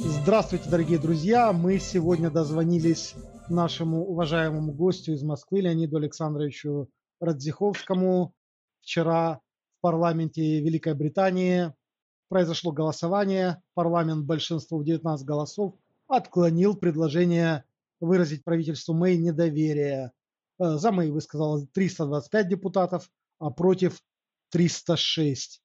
Здравствуйте, дорогие друзья! Мы сегодня дозвонились нашему уважаемому гостю из Москвы Леониду Александровичу Радзиховскому. Вчера в парламенте Великой Британии произошло голосование. Парламент большинством 19 голосов отклонил предложение выразить правительству Мэй недоверие. Э, за Мэй высказалось 325 депутатов, а против 306.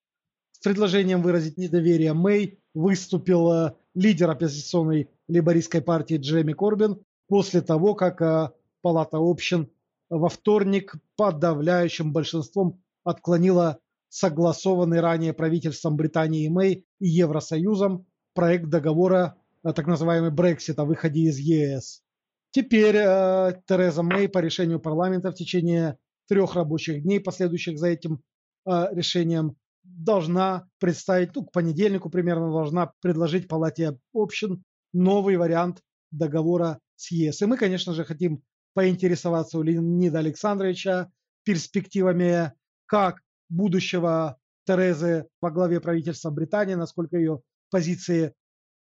С предложением выразить недоверие Мэй выступил лидер оппозиционной лейбористской партии Джереми Корбин после того, как э, Палата общин во вторник подавляющим большинством отклонила согласованный ранее правительством Британии и Мэй и Евросоюзом проект договора, э, так называемый Брексит, о выходе из ЕС. Теперь э, Тереза Мэй по решению парламента в течение трех рабочих дней, последующих за этим э, решением, должна представить, ну, к понедельнику примерно должна предложить Палате общин новый вариант договора с ЕС. И мы, конечно же, хотим поинтересоваться у Леонида Александровича перспективами как будущего Терезы во главе правительства Британии, насколько ее позиции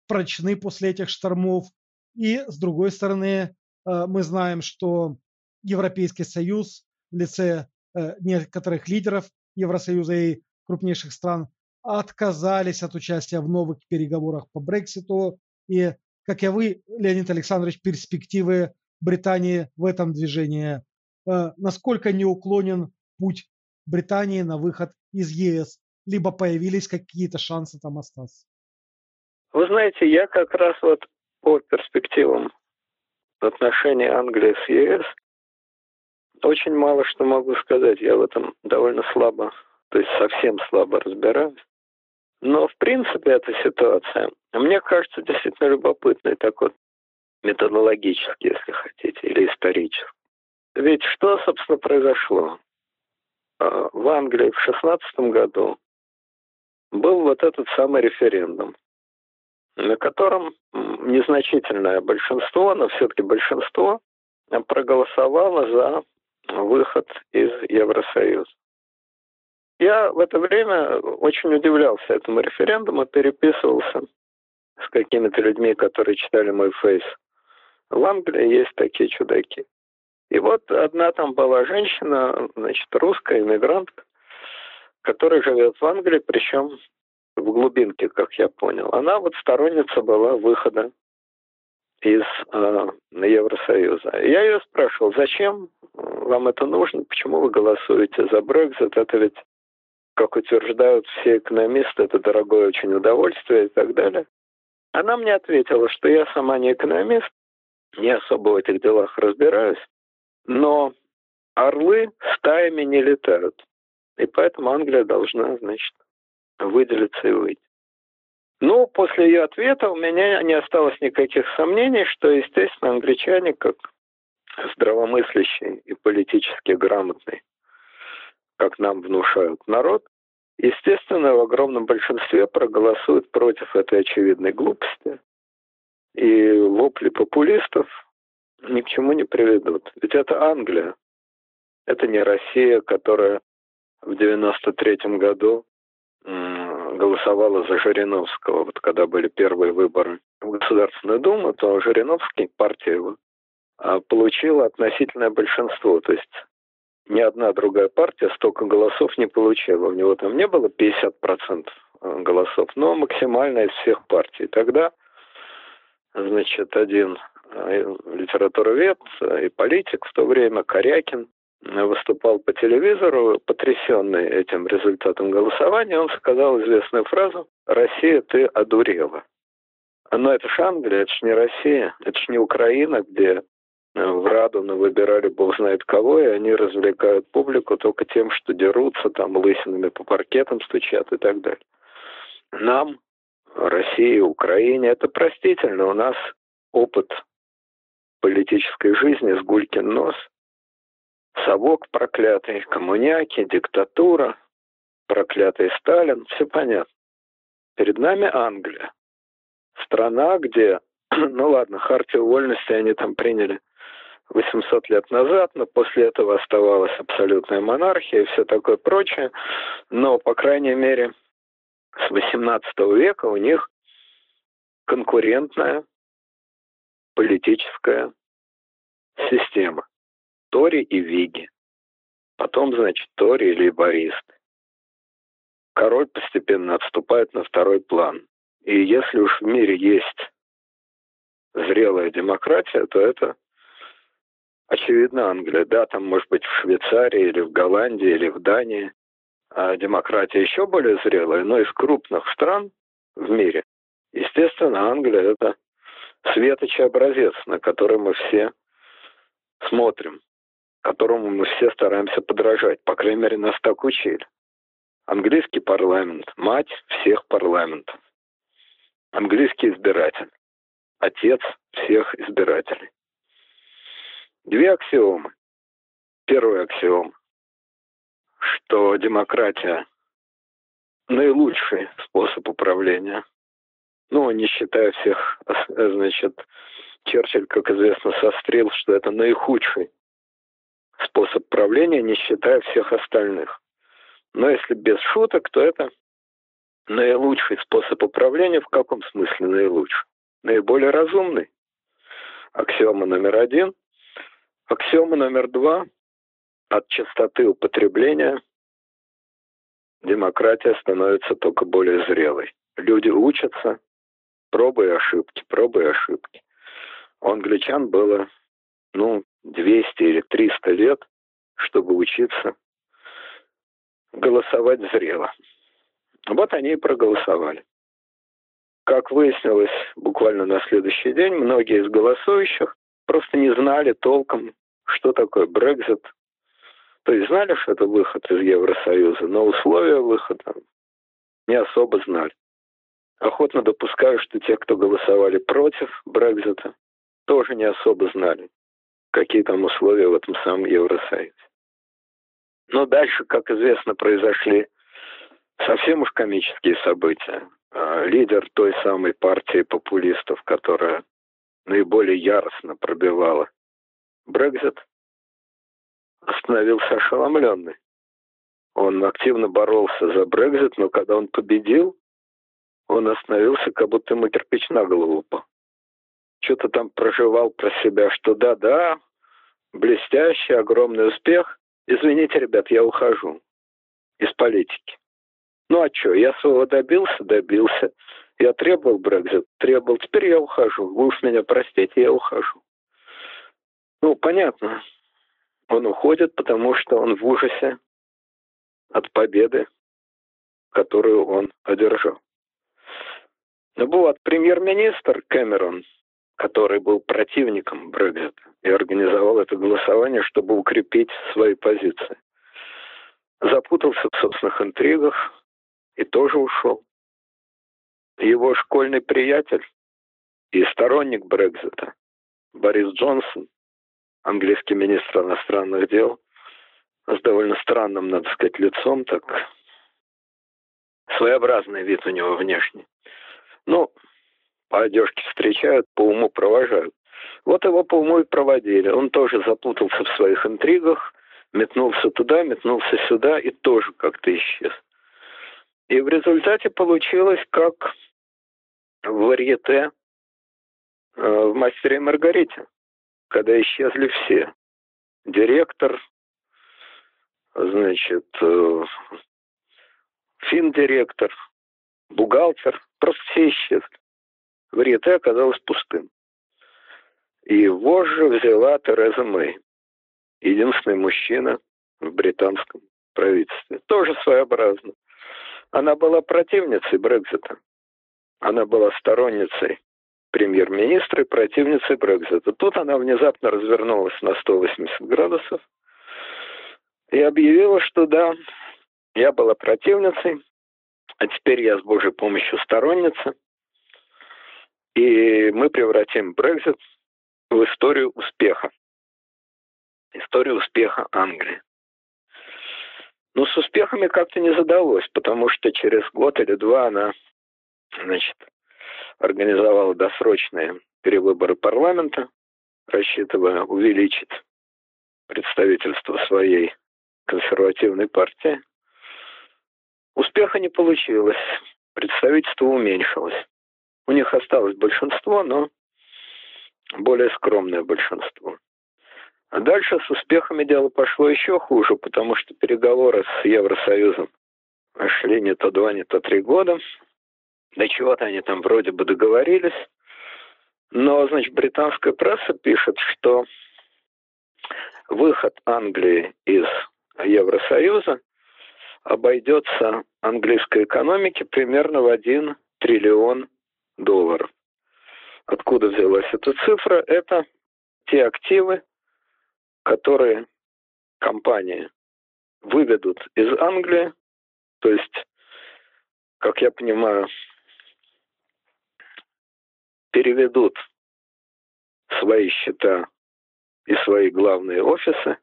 прочны после этих штормов. И, с другой стороны, э, мы знаем, что Европейский Союз в лице э, некоторых лидеров Евросоюза и крупнейших стран отказались от участия в новых переговорах по Брекситу. И, как и вы, Леонид Александрович, перспективы Британии в этом движении. Э, насколько неуклонен путь Британии на выход из ЕС? Либо появились какие-то шансы там остаться? Вы знаете, я как раз вот по перспективам отношений Англии с ЕС очень мало что могу сказать. Я в этом довольно слабо, то есть совсем слабо разбираюсь. Но, в принципе, эта ситуация, мне кажется, действительно любопытной, так вот, методологически, если хотите, или исторически. Ведь что, собственно, произошло? А, в Англии в 16 году был вот этот самый референдум, на котором незначительное большинство, но все-таки большинство проголосовало за выход из Евросоюза. Я в это время очень удивлялся этому референдуму, переписывался с какими-то людьми, которые читали мой фейс. В Англии есть такие чудаки. И вот одна там была женщина, значит, русская иммигрантка, которая живет в Англии, причем в глубинке, как я понял. Она вот сторонница была выхода из э, Евросоюза. Я ее спрашивал, зачем вам это нужно, почему вы голосуете за Брекзит, это ведь, как утверждают все экономисты, это дорогое очень удовольствие и так далее. Она мне ответила, что я сама не экономист, не особо в этих делах разбираюсь, но орлы стаями не летают. И поэтому Англия должна, значит, выделиться и выйти. Ну, после ее ответа у меня не осталось никаких сомнений, что, естественно, англичане, как здравомыслящий и политически грамотный, как нам внушают народ, естественно, в огромном большинстве проголосуют против этой очевидной глупости. И вопли популистов ни к чему не приведут. Ведь это Англия. Это не Россия, которая в 93-м году голосовала за Жириновского. Вот когда были первые выборы в Государственную Думу, то Жириновский, партия его, а, получила относительное большинство. То есть ни одна другая партия столько голосов не получила. У него там не было 50% а, голосов, но максимально из всех партий. Тогда, значит, один Э, литературовед и политик в то время, Корякин, выступал по телевизору, потрясенный этим результатом голосования, он сказал известную фразу «Россия, ты одурела». Но это ж Англия, это ж не Россия, это ж не Украина, где э, в Радуну выбирали бог знает кого, и они развлекают публику только тем, что дерутся, там лысинами по паркетам стучат и так далее. Нам, России, Украине, это простительно. У нас опыт политической жизни с Гулькин нос. Совок проклятый, коммуняки, диктатура, проклятый Сталин, все понятно. Перед нами Англия. Страна, где, ну ладно, хартию вольности они там приняли 800 лет назад, но после этого оставалась абсолютная монархия и все такое прочее. Но, по крайней мере, с 18 века у них конкурентная политическая система. Тори и Виги. Потом, значит, Тори и лейбористы. Король постепенно отступает на второй план. И если уж в мире есть зрелая демократия, то это очевидно Англия. Да, там может быть в Швейцарии или в Голландии или в Дании а демократия еще более зрелая, но из крупных стран в мире, естественно, Англия это светочий образец, на который мы все смотрим, которому мы все стараемся подражать. По крайней мере, нас так учили. Английский парламент, мать всех парламентов. Английский избиратель, отец всех избирателей. Две аксиомы. Первая аксиома, что демократия наилучший способ управления. Ну, не считая всех, значит, Черчилль, как известно, сострил, что это наихудший способ правления, не считая всех остальных. Но если без шуток, то это наилучший способ управления. В каком смысле наилучший? Наиболее разумный. Аксиома номер один. Аксиома номер два. От частоты употребления демократия становится только более зрелой. Люди учатся, пробы ошибки, пробы ошибки. У англичан было, ну, 200 или 300 лет, чтобы учиться голосовать зрело. Вот они и проголосовали. Как выяснилось буквально на следующий день, многие из голосующих просто не знали толком, что такое Брекзит. То есть знали, что это выход из Евросоюза, но условия выхода не особо знали. Охотно допускаю, что те, кто голосовали против Брекзита, тоже не особо знали, какие там условия в этом самом Евросоюзе. Но дальше, как известно, произошли совсем уж комические события. А, лидер той самой партии популистов, которая наиболее яростно пробивала Брекзит, остановился ошеломленный. Он активно боролся за Брекзит, но когда он победил, он остановился, как будто ему кирпич на голову упал. Что-то там проживал про себя, что да-да, блестящий, огромный успех. Извините, ребят, я ухожу из политики. Ну а что, я своего добился, добился. Я требовал Брекзит, требовал, теперь я ухожу. Вы уж меня простите, я ухожу. Ну, понятно. Он уходит, потому что он в ужасе от победы, которую он одержал. Но был от премьер-министр Кэмерон, который был противником Брекзита и организовал это голосование, чтобы укрепить свои позиции. Запутался в собственных интригах и тоже ушел. Его школьный приятель и сторонник Брекзита Борис Джонсон английский министр иностранных дел, с довольно странным, надо сказать, лицом, так своеобразный вид у него внешний. Ну, по одежке встречают, по уму провожают. Вот его по уму и проводили. Он тоже запутался в своих интригах, метнулся туда, метнулся сюда и тоже как-то исчез. И в результате получилось как в варьете э, в «Мастере и Маргарите» когда исчезли все. Директор, значит, э, финдиректор, бухгалтер, просто все исчезли. Варьете оказалось пустым. И вожжи взяла Тереза Мэй, единственный мужчина в британском правительстве. Тоже своеобразно. Она была противницей Брекзита. Она была сторонницей премьер-министра и противницей Брекзита. Тут она внезапно развернулась на 180 градусов и объявила, что да, я была противницей, а теперь я с Божьей помощью сторонница, и мы превратим Брекзит в историю успеха. Историю успеха Англии. Но с успехами как-то не задалось, потому что через год или два она, значит, организовала досрочные перевыборы парламента, рассчитывая увеличить представительство своей консервативной партии. Успеха не получилось, представительство уменьшилось. У них осталось большинство, но более скромное большинство. А дальше с успехами дело пошло еще хуже, потому что переговоры с Евросоюзом шли не то два, не то три года. До чего-то они там вроде бы договорились. Но, значит, британская пресса пишет, что выход Англии из Евросоюза обойдется английской экономике примерно в 1 триллион долларов. Откуда взялась эта цифра? Это те активы, которые компании выведут из Англии, то есть, как я понимаю, переведут свои счета и свои главные офисы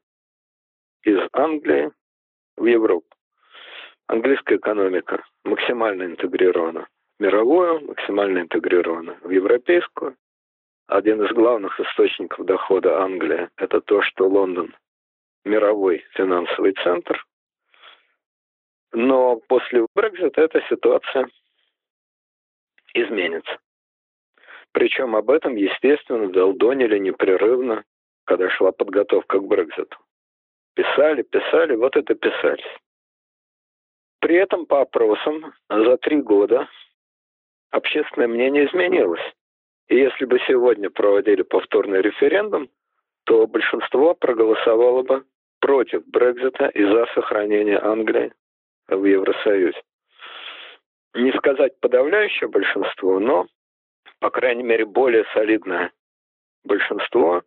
из Англии в Европу. Английская экономика максимально интегрирована в мировую, максимально интегрирована в европейскую. Один из главных источников дохода Англии – это то, что Лондон – мировой финансовый центр. Но после Брекзита эта ситуация изменится. Причем об этом, естественно, долдонили непрерывно, когда шла подготовка к Брекзиту. Писали, писали, вот это писались. При этом по опросам за три года общественное мнение изменилось. И если бы сегодня проводили повторный референдум, то большинство проголосовало бы против Брекзита и за сохранение Англии в Евросоюзе. Не сказать подавляющее большинство, но по крайней мере, более солидное большинство,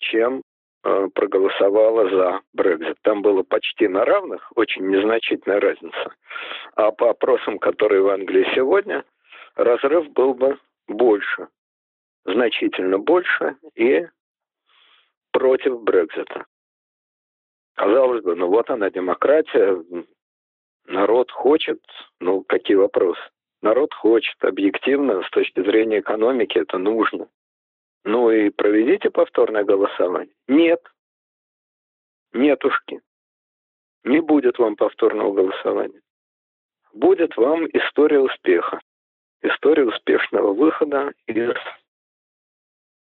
чем э, проголосовало за Брекзит. Там было почти на равных, очень незначительная разница. А по опросам, которые в Англии сегодня, разрыв был бы больше, значительно больше и против Брекзита. Казалось бы, ну вот она демократия, народ хочет, ну какие вопросы? Народ хочет объективно, с точки зрения экономики, это нужно. Ну и проведите повторное голосование. Нет. Нетушки. Не будет вам повторного голосования. Будет вам история успеха. История успешного выхода из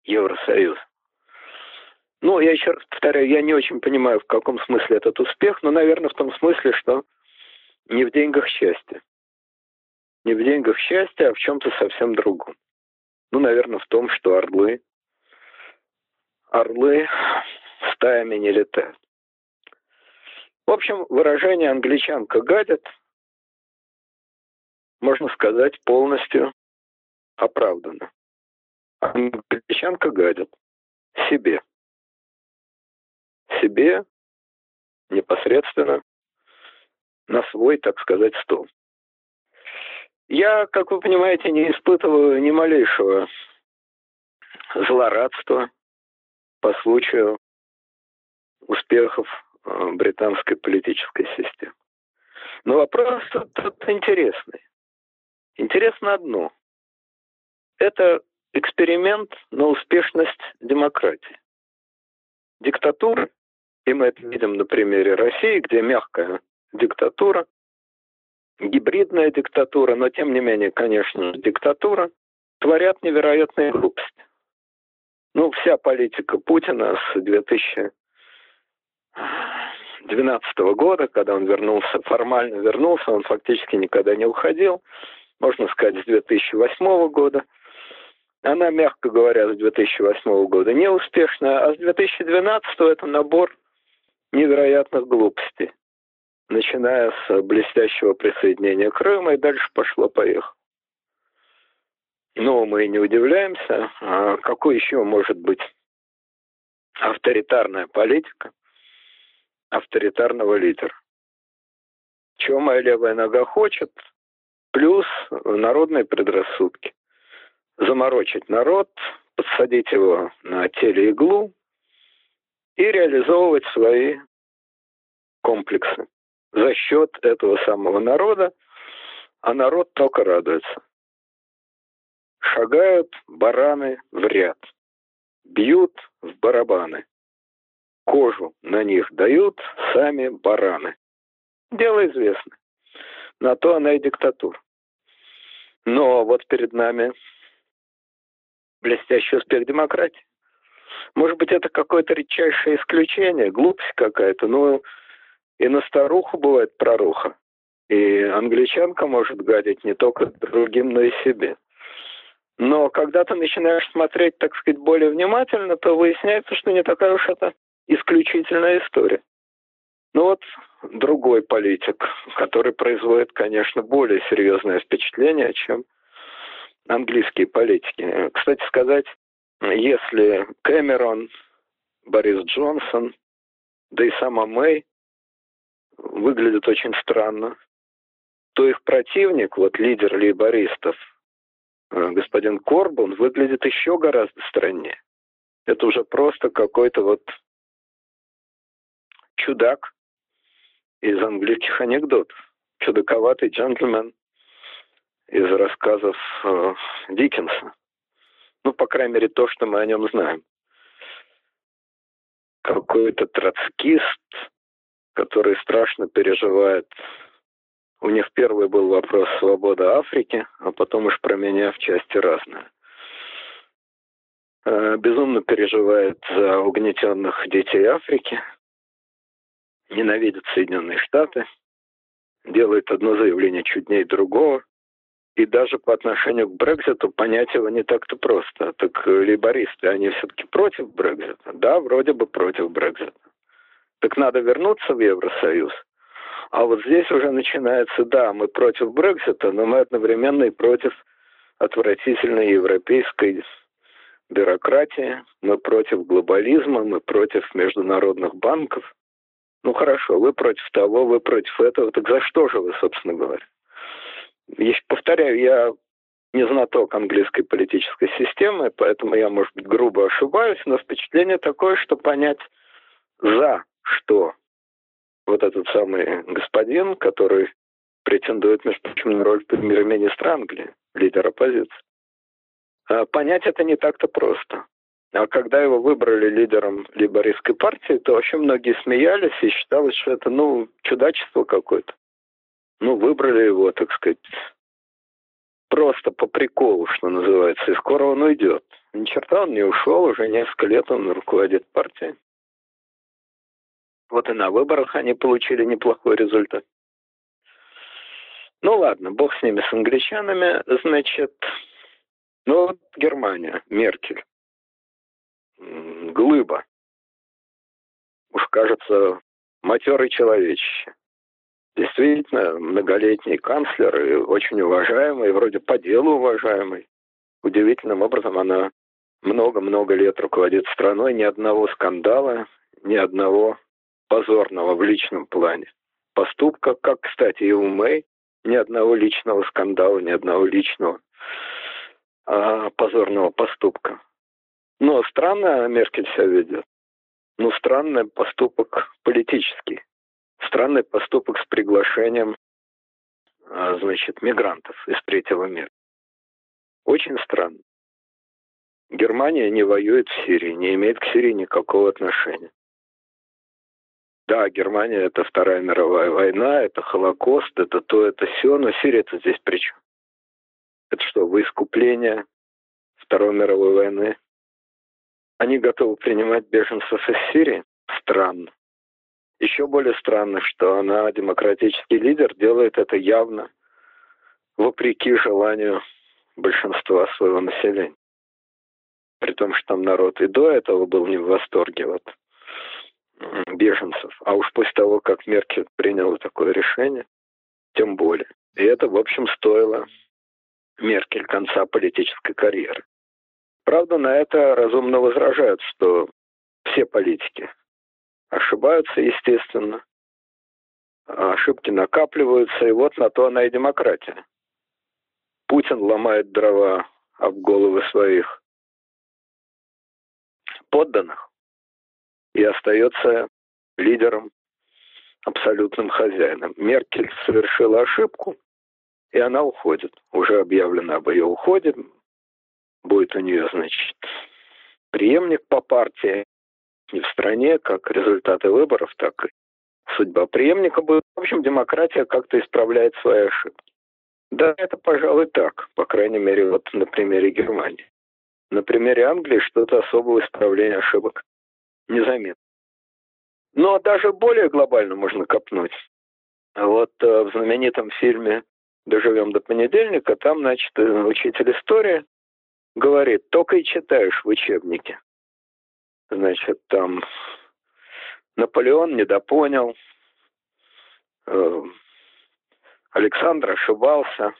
Евросоюза. Ну, я еще раз повторяю, я не очень понимаю, в каком смысле этот успех, но, наверное, в том смысле, что не в деньгах счастье не в деньгах счастья, а в чем-то совсем другом. Ну, наверное, в том, что орлы, орлы стаями не летают. В общем, выражение «англичанка гадит» можно сказать полностью оправдано. Англичанка гадит себе. Себе непосредственно на свой, так сказать, стол. Я, как вы понимаете, не испытываю ни малейшего злорадства по случаю успехов э, британской политической системы. Но вопрос тут, интересный. Интересно одно. Это эксперимент на успешность демократии. Диктатура, и мы это видим на примере России, где мягкая диктатура гибридная диктатура, но тем не менее, конечно, диктатура, творят невероятные глупости. Ну, вся политика Путина с 2012 года, когда он вернулся, формально вернулся, он фактически никогда не уходил, можно сказать, с 2008 года. Она, мягко говоря, с 2008 года неуспешная, а с 2012 это набор невероятных глупостей начиная с блестящего присоединения Крыма, и дальше пошло-поехало. Но мы не удивляемся, а какой еще может быть авторитарная политика авторитарного лидера. Чего моя левая нога хочет, плюс народные предрассудки. Заморочить народ, подсадить его на телеиглу и реализовывать свои комплексы за счет этого самого народа, а народ только радуется. Шагают бараны в ряд, бьют в барабаны. Кожу на них дают сами бараны. Дело известно. На то она и диктатура. Но вот перед нами блестящий успех демократии. Может быть, это какое-то редчайшее исключение, глупость какая-то. Ну, и на старуху бывает проруха. И англичанка может гадить не только другим, но и себе. Но когда ты начинаешь смотреть, так сказать, более внимательно, то выясняется, что не такая уж это исключительная история. Ну вот другой политик, который производит, конечно, более серьезное впечатление, чем английские политики. Кстати сказать, если Кэмерон, Борис Джонсон, да и сама Мэй выглядят очень странно, то их противник, вот лидер лейбористов, э, господин Корбун, выглядит еще гораздо страннее. Это уже просто какой-то вот чудак из английских анекдотов. Чудаковатый джентльмен из рассказов э, Диккенса. Ну, по крайней мере, то, что мы о нем знаем. Какой-то троцкист, который страшно переживает. У них первый был вопрос свобода Африки, а потом уж про меня в части разное. Э, безумно переживает за угнетенных детей Африки, ненавидит Соединенные Штаты, делает одно заявление чуднее другого, и даже по отношению к Брекзиту понять его не так-то просто. Так лейбористы, они все-таки против Брекзита? Да, вроде бы против Брекзита. Так надо вернуться в Евросоюз. А вот здесь уже начинается, да, мы против Брекзита, но мы одновременно и против отвратительной европейской бюрократии, мы против глобализма, мы против международных банков. Ну хорошо, вы против того, вы против этого, так за что же вы, собственно говоря? Еще повторяю, я не знаток английской политической системы, поэтому я, может быть, грубо ошибаюсь, но впечатление такое, что понять за что вот этот самый господин, который претендует, между прочим, на роль премьер-министра Англии, лидер оппозиции. А понять это не так-то просто. А когда его выбрали лидером либористской партии, то вообще многие смеялись и считалось, что это, ну, чудачество какое-то ну, выбрали его, так сказать, просто по приколу, что называется, и скоро он уйдет. Ни черта он не ушел, уже несколько лет он руководит партией. Вот и на выборах они получили неплохой результат. Ну ладно, бог с ними, с англичанами, значит, ну вот Германия, Меркель, глыба. Уж кажется, матерый человечище действительно многолетний канцлер и очень уважаемый, вроде по делу уважаемый. Удивительным образом она много-много лет руководит страной, ни одного скандала, ни одного позорного в личном плане поступка, как, кстати, и у Мэй, ни одного личного скандала, ни одного личного а, позорного поступка. Но странно Меркель себя ведет. Ну, странный поступок политический странный поступок с приглашением, а, значит, мигрантов из третьего мира. Очень странно. Германия не воюет в Сирии, не имеет к Сирии никакого отношения. Да, Германия это Вторая мировая война, это Холокост, это то, это все, но Сирия это здесь при чем? Это что, вы искупление Второй мировой войны? Они готовы принимать беженцев из Сирии? Странно. Еще более странно, что она, демократический лидер, делает это явно вопреки желанию большинства своего населения. При том, что там народ и до этого был не в восторге от беженцев. А уж после того, как Меркель приняла такое решение, тем более. И это, в общем, стоило Меркель конца политической карьеры. Правда, на это разумно возражают, что все политики ошибаются, естественно. Ошибки накапливаются, и вот на то она и демократия. Путин ломает дрова об головы своих подданных и остается лидером, абсолютным хозяином. Меркель совершила ошибку, и она уходит. Уже объявлено об ее уходе. Будет у нее, значит, преемник по партии не в стране, как результаты выборов, так и судьба преемника будет. В общем, демократия как-то исправляет свои ошибки. Да, это, пожалуй, так. По крайней мере, вот на примере Германии. На примере Англии что-то особого исправления ошибок незаметно. Но даже более глобально можно копнуть. Вот э, в знаменитом фильме «Доживем до понедельника» там, значит, э, учитель истории говорит, только и читаешь в учебнике. Значит, там Наполеон недопонял, э, Александр ошибался,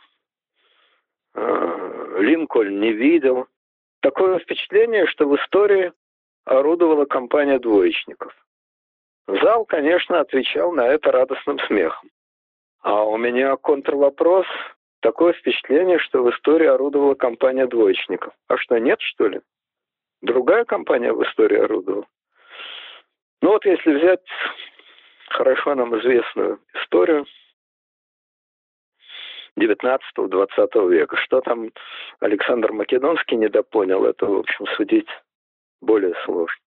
Линкольн не видел. Такое впечатление, что в истории орудовала компания двоечников. Зал, конечно, отвечал на это радостным смехом. А у меня контрвопрос. Такое впечатление, что в истории орудовала компания двоечников. А что, нет, что ли? Другая компания в истории орудовала? Ну вот если взять хорошо нам известную историю 19-20 века, что там Александр Македонский недопонял, это, в общем, судить более сложно.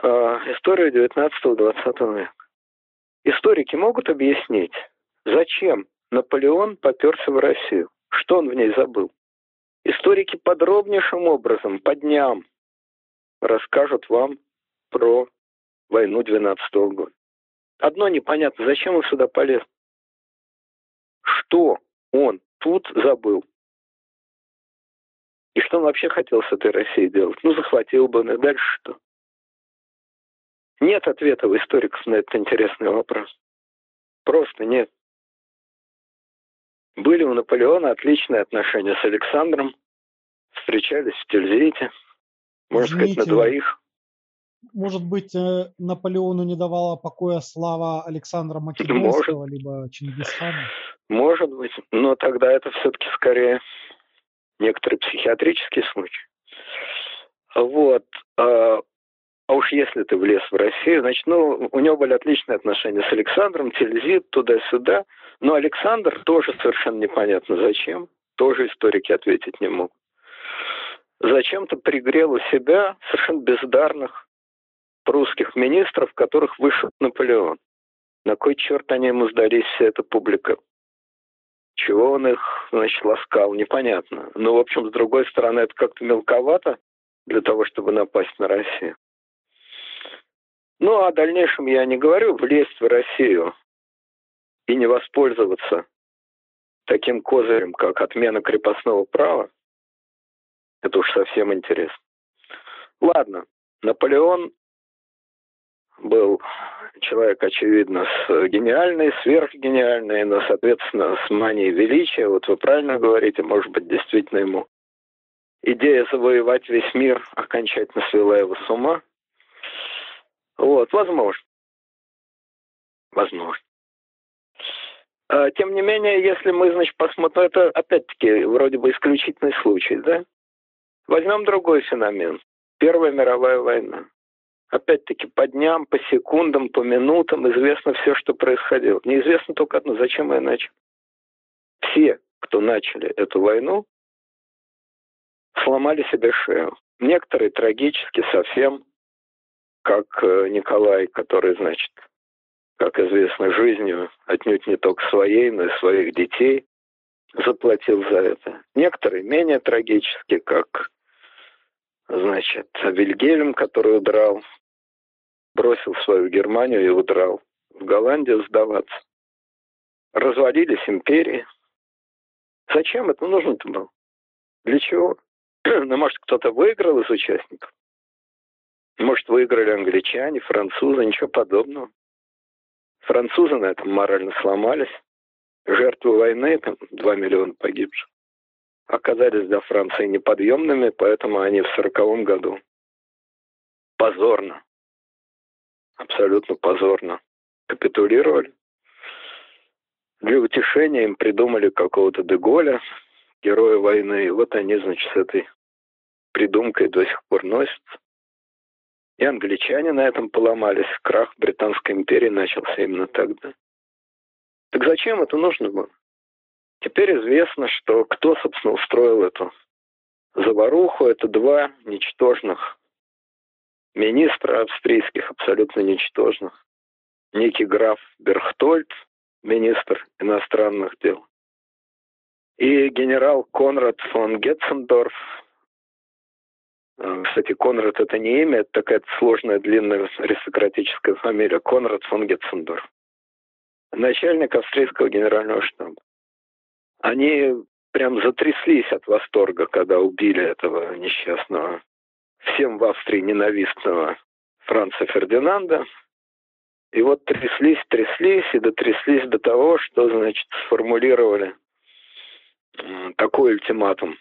А, историю 19-20 века. Историки могут объяснить, зачем Наполеон поперся в Россию, что он в ней забыл. Историки подробнейшим образом, по дням, расскажут вам про войну 12 -го года. Одно непонятно, зачем он сюда полез? Что он тут забыл? И что он вообще хотел с этой Россией делать? Ну, захватил бы он, и дальше что? Нет ответа у историков на этот интересный вопрос. Просто нет. Были у Наполеона отличные отношения с Александром, встречались в Тильзите, можно Извините, сказать, на двоих. Может быть, э, Наполеону не давала покоя слава Александра Македонского, может, либо Чингисхана? Может быть, но тогда это все-таки скорее некоторый психиатрический случай. Вот. А, а уж если ты влез в Россию, значит, ну, у него были отличные отношения с Александром, Тильзит, туда-сюда. Но Александр тоже совершенно непонятно зачем. Тоже историки ответить не могут. Зачем-то пригрел у себя совершенно бездарных прусских министров, которых вышел Наполеон. На кой черт они ему сдались, вся эта публика? Чего он их, значит, ласкал, непонятно. Но, в общем, с другой стороны, это как-то мелковато для того, чтобы напасть на Россию. Ну, о дальнейшем я не говорю, влезть в Россию и не воспользоваться таким козырем, как отмена крепостного права, это уж совсем интересно. Ладно, Наполеон был человек, очевидно, с гениальной, сверхгениальной, но, соответственно, с манией величия. Вот вы правильно говорите, может быть, действительно ему идея завоевать весь мир окончательно свела его с ума. Вот, возможно. Возможно. А, тем не менее, если мы, значит, посмотрим, это опять-таки вроде бы исключительный случай, да? Возьмем другой феномен. Первая мировая война. Опять-таки по дням, по секундам, по минутам известно все, что происходило. Неизвестно только одно, зачем я начал. Все, кто начали эту войну, сломали себе шею. Некоторые трагически совсем, как э, Николай, который, значит, как известно, жизнью отнюдь не только своей, но и своих детей заплатил за это. Некоторые менее трагически, как значит, Вильгельм, который удрал, бросил свою Германию и удрал в Голландию сдаваться. Развалились империи. Зачем это нужно-то было? Для чего? ну, может, кто-то выиграл из участников? Может, выиграли англичане, французы, ничего подобного. Французы на этом морально сломались. Жертвы войны, там 2 миллиона погибших оказались для Франции неподъемными, поэтому они в сороковом году позорно, абсолютно позорно капитулировали. Для утешения им придумали какого-то Деголя, героя войны, и вот они, значит, с этой придумкой до сих пор носятся. И англичане на этом поломались. Крах Британской империи начался именно тогда. Так зачем это нужно было? Теперь известно, что кто, собственно, устроил эту заваруху. Это два ничтожных министра австрийских, абсолютно ничтожных. Некий граф Берхтольд, министр иностранных дел, И генерал Конрад фон Гетцендорф, э, кстати, Конрад это не имя, это такая сложная, длинная аристократическая фамилия, Конрад фон Гетцендорф, начальник австрийского генерального штаба. Они прям затряслись от восторга, когда убили этого несчастного, всем в Австрии ненавистного Франца Фердинанда. И вот тряслись, тряслись и дотряслись до того, что, значит, сформулировали такой ультиматум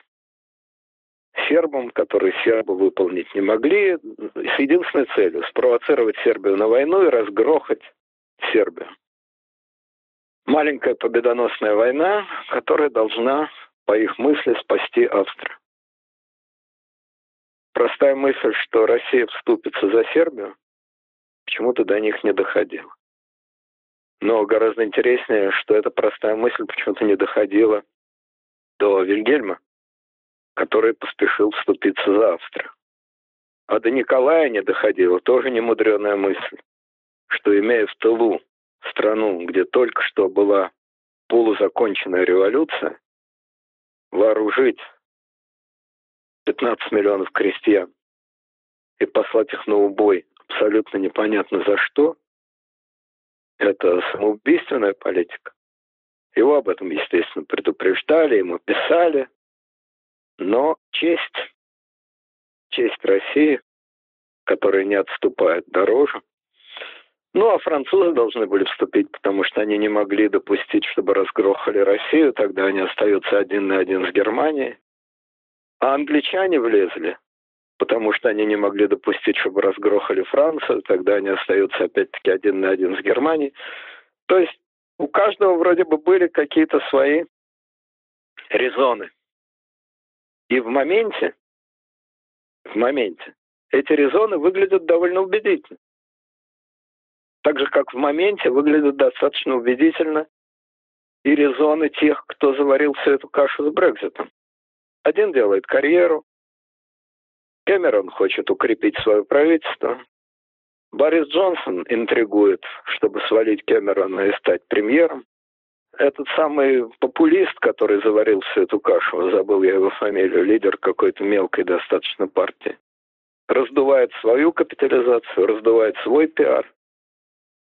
сербам, который сербы выполнить не могли, с единственной целью – спровоцировать Сербию на войну и разгрохать Сербию. Маленькая победоносная война, которая должна, по их мысли, спасти Австрию. Простая мысль, что Россия вступится за Сербию, почему-то до них не доходила. Но гораздо интереснее, что эта простая мысль почему-то не доходила до Вильгельма, который поспешил вступиться за Австрию. А до Николая не доходила тоже немудреная мысль, что имея в тылу страну, где только что была полузаконченная революция, вооружить 15 миллионов крестьян и послать их на убой абсолютно непонятно за что, это самоубийственная политика. Его об этом, естественно, предупреждали, ему писали. Но честь, честь России, которая не отступает дороже. Ну, а французы должны были вступить, потому что они не могли допустить, чтобы разгрохали Россию, тогда они остаются один на один с Германией. А англичане влезли, потому что они не могли допустить, чтобы разгрохали Францию, тогда они остаются опять-таки один на один с Германией. То есть у каждого вроде бы были какие-то свои резоны. И в моменте, в моменте, эти резоны выглядят довольно убедительно. Так же, как в моменте выглядят достаточно убедительно и резоны тех, кто заварил всю эту кашу с Брекзитом. Один делает карьеру, Кэмерон хочет укрепить свое правительство, Борис Джонсон интригует, чтобы свалить Кэмерона и стать премьером. Этот самый популист, который заварил всю эту кашу, забыл я его фамилию, лидер какой-то мелкой достаточно партии, раздувает свою капитализацию, раздувает свой пиар.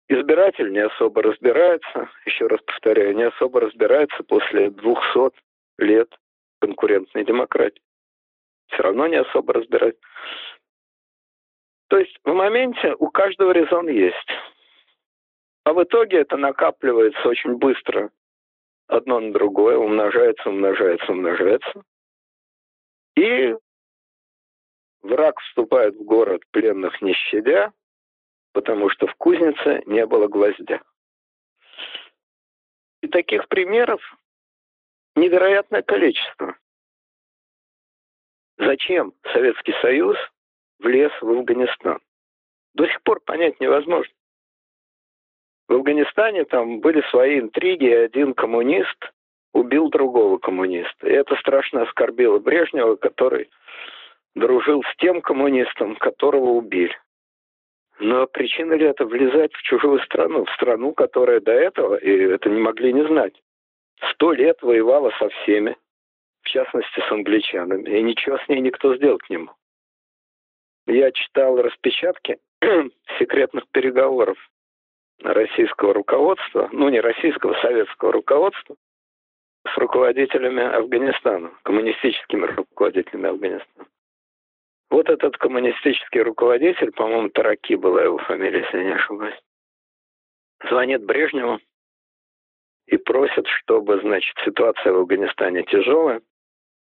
Избиратель не особо разбирается, еще раз повторяю, не особо разбирается после 200 лет конкурентной демократии. Все равно не особо разбирается. То есть в моменте у каждого резон есть. А в итоге это накапливается очень быстро. Одно на другое умножается, умножается, умножается. И враг вступает в город пленных не щадя, потому что в кузнице не было гвоздя. И таких примеров невероятное количество. Зачем Советский Союз влез в Афганистан. До сих пор понять невозможно. В Афганистане там были свои интриги, и один коммунист убил другого коммуниста. И это страшно оскорбило Брежнева, который дружил с тем коммунистом, которого убили. Но причина ли это влезать в чужую страну, в страну, которая до этого, и это не могли не знать, сто лет воевала со всеми, в частности с англичанами, и ничего с ней никто сделать не мог я читал распечатки секретных переговоров российского руководства, ну не российского, советского руководства, с руководителями Афганистана, коммунистическими руководителями Афганистана. Вот этот коммунистический руководитель, по-моему, Тараки была его фамилия, если не ошибаюсь, звонит Брежневу и просит, чтобы, значит, ситуация в Афганистане тяжелая,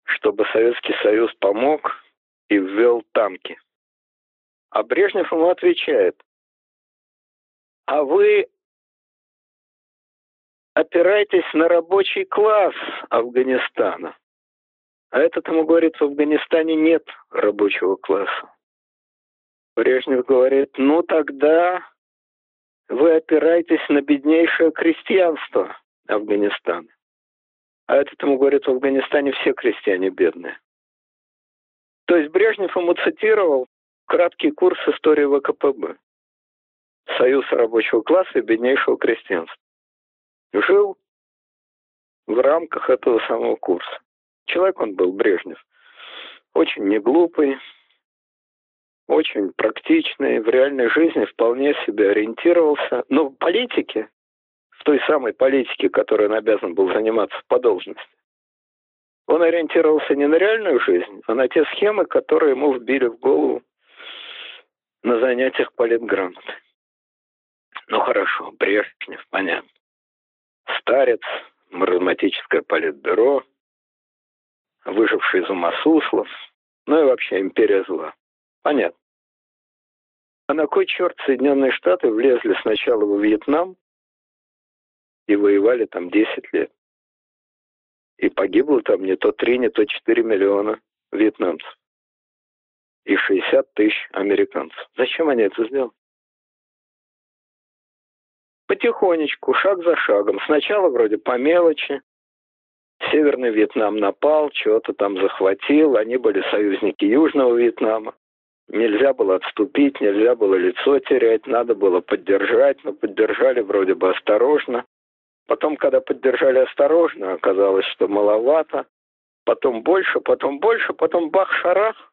чтобы Советский Союз помог и ввел танки – а Брежнев ему отвечает, а вы опираетесь на рабочий класс Афганистана. А этот ему говорит, в Афганистане нет рабочего класса. Брежнев говорит, ну тогда вы опираетесь на беднейшее крестьянство Афганистана. А этот ему говорит, в Афганистане все крестьяне бедные. То есть Брежнев ему цитировал краткий курс истории ВКПБ. Союз рабочего класса и беднейшего крестьянства. Жил в рамках этого самого курса. Человек он был, Брежнев, очень неглупый, очень практичный, в реальной жизни вполне себе ориентировался. Но в политике, в той самой политике, которой он обязан был заниматься по должности, он ориентировался не на реальную жизнь, а на те схемы, которые ему вбили в голову на занятиях политграмоты. Ну хорошо, Брежнев, понятно. Старец, маразматическое политбюро, выживший из ума Суслов, ну и вообще империя зла. Понятно. А на кой черт Соединенные Штаты влезли сначала во Вьетнам и воевали там 10 лет? И погибло там не то 3, не то 4 миллиона вьетнамцев. И 60 тысяч американцев. Зачем они это сделали? Потихонечку, шаг за шагом. Сначала вроде по мелочи. Северный Вьетнам напал, что-то там захватил. Они были союзники Южного Вьетнама. Нельзя было отступить, нельзя было лицо терять, надо было поддержать, но поддержали вроде бы осторожно. Потом, когда поддержали осторожно, оказалось, что маловато. Потом больше, потом больше, потом бах-шарах.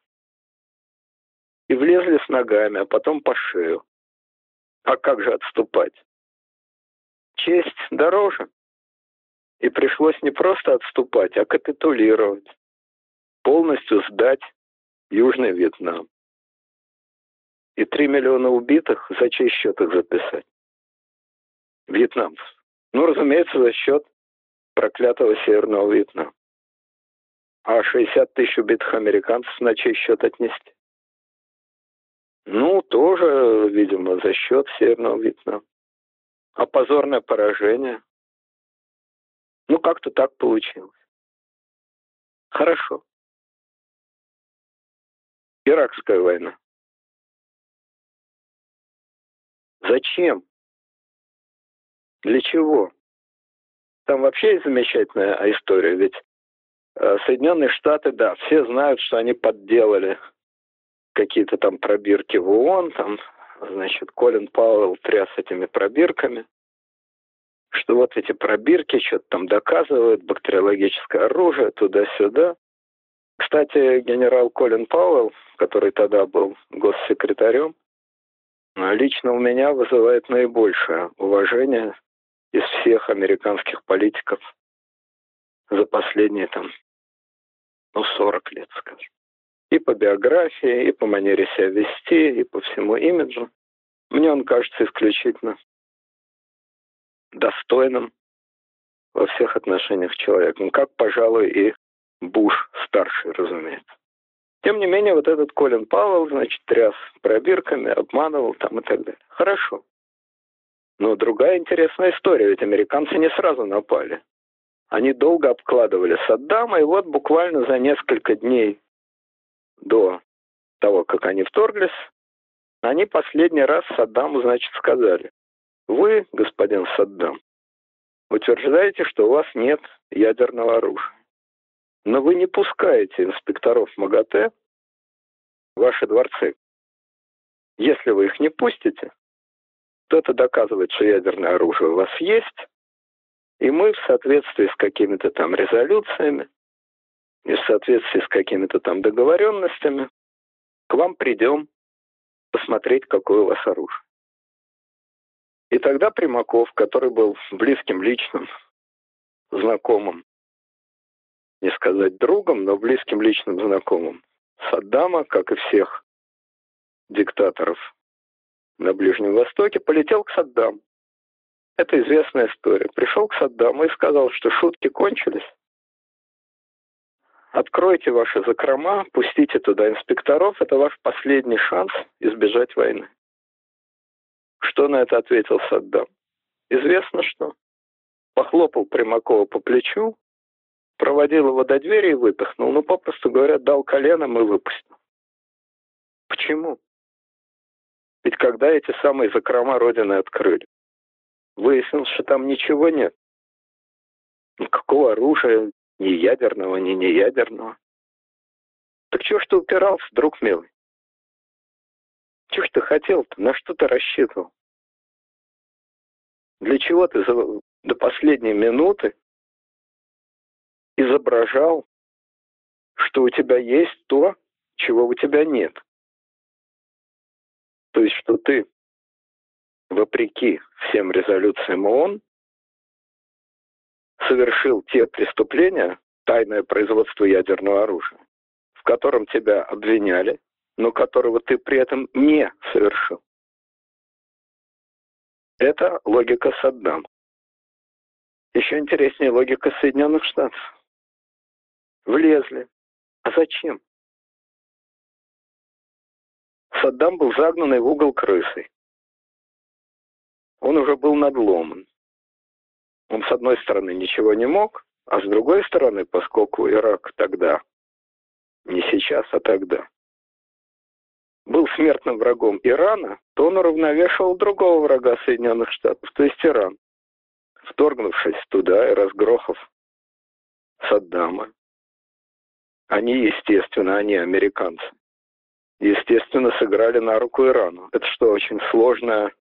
И влезли с ногами, а потом по шею. А как же отступать? Честь дороже. И пришлось не просто отступать, а капитулировать. Полностью сдать Южный Вьетнам. И три миллиона убитых, за чей счет их записать? Вьетнамцев. Ну, разумеется, за счет проклятого Северного Вьетнама. А 60 тысяч убитых американцев на чей счет отнести? Ну, тоже, видимо, за счет Северного Вьетнама. А позорное поражение? Ну, как-то так получилось. Хорошо. Иракская война. Зачем? Для чего? Там вообще есть замечательная история, ведь э, Соединенные Штаты, да, все знают, что они подделали какие-то там пробирки в ООН, там, значит, Колин Пауэлл тряс этими пробирками, что вот эти пробирки что-то там доказывают, бактериологическое оружие, туда-сюда. Кстати, генерал Колин Пауэлл, который тогда был госсекретарем, лично у меня вызывает наибольшее уважение из всех американских политиков за последние там, ну, 40 лет, скажем. И по биографии, и по манере себя вести, и по всему имиджу. Мне он кажется исключительно достойным во всех отношениях человеком, как, пожалуй, и Буш старший, разумеется. Тем не менее, вот этот Колин Пауэлл, значит, тряс пробирками, обманывал там и так далее. Хорошо. Но другая интересная история, ведь американцы не сразу напали. Они долго обкладывали Саддама, и вот буквально за несколько дней до того, как они вторглись, они последний раз Саддаму, значит, сказали, вы, господин Саддам, утверждаете, что у вас нет ядерного оружия. Но вы не пускаете инспекторов МАГАТЭ в ваши дворцы. Если вы их не пустите, то это доказывает, что ядерное оружие у вас есть, и мы в соответствии с какими-то там резолюциями и в соответствии с какими-то там договоренностями к вам придем посмотреть, какое у вас оружие. И тогда Примаков, который был близким личным знакомым, не сказать другом, но близким личным знакомым Саддама, как и всех диктаторов на Ближнем Востоке, полетел к Саддаму. Это известная история. Пришел к Саддаму и сказал, что шутки кончились. Откройте ваши закрома, пустите туда инспекторов. Это ваш последний шанс избежать войны. Что на это ответил Саддам? Известно что. Похлопал Примакова по плечу, проводил его до двери и выпихнул. Ну, попросту говоря, дал коленом и выпустил. Почему? Ведь когда эти самые закрома Родины открыли, выяснилось, что там ничего нет. Никакого оружия, ни ядерного, ни неядерного. Так чего ж ты упирался, друг милый? Чего ж ты хотел-то? На что ты рассчитывал? Для чего ты за... до последней минуты изображал, что у тебя есть то, чего у тебя нет. То есть, что ты, вопреки всем резолюциям ООН, совершил те преступления, тайное производство ядерного оружия, в котором тебя обвиняли, но которого ты при этом не совершил. Это логика Саддам. Еще интереснее логика Соединенных Штатов. Влезли. А зачем? Саддам был загнанный в угол крысой. Он уже был надломан. Он, с одной стороны, ничего не мог, а с другой стороны, поскольку Ирак тогда, не сейчас, а тогда, был смертным врагом Ирана, то он уравновешивал другого врага Соединенных Штатов, то есть Иран, вторгнувшись туда и разгрохав Саддама. Они, естественно, они американцы, естественно, сыграли на руку Ирану. Это что, очень сложное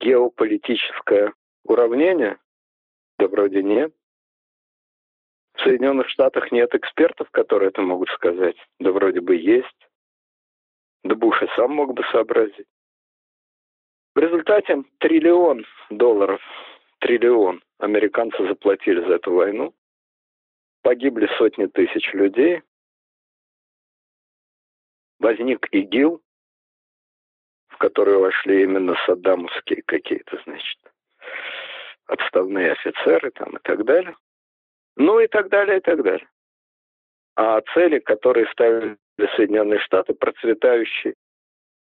геополитическое уравнение? Да вроде нет. В Соединенных Штатах нет экспертов, которые это могут сказать. Да вроде бы есть. Да Буш и сам мог бы сообразить. В результате триллион долларов, триллион американцы заплатили за эту войну. Погибли сотни тысяч людей. Возник ИГИЛ, в который вошли именно саддамовские какие-то, значит, отставные офицеры там и так далее. Ну и так далее, и так далее. А цели, которые ставили Соединенные Штаты, процветающий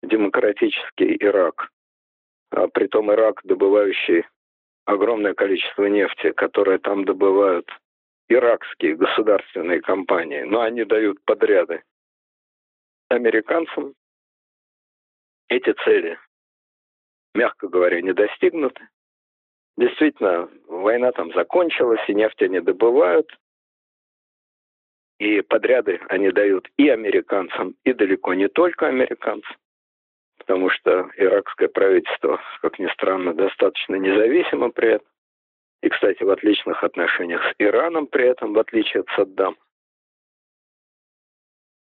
демократический Ирак, а притом Ирак, добывающий огромное количество нефти, которое там добывают иракские государственные компании, но они дают подряды американцам. Эти цели, мягко говоря, не достигнуты. Действительно, война там закончилась, и нефть они добывают, и подряды они дают и американцам, и далеко не только американцам, потому что иракское правительство, как ни странно, достаточно независимо при этом. И, кстати, в отличных отношениях с Ираном при этом, в отличие от Саддама.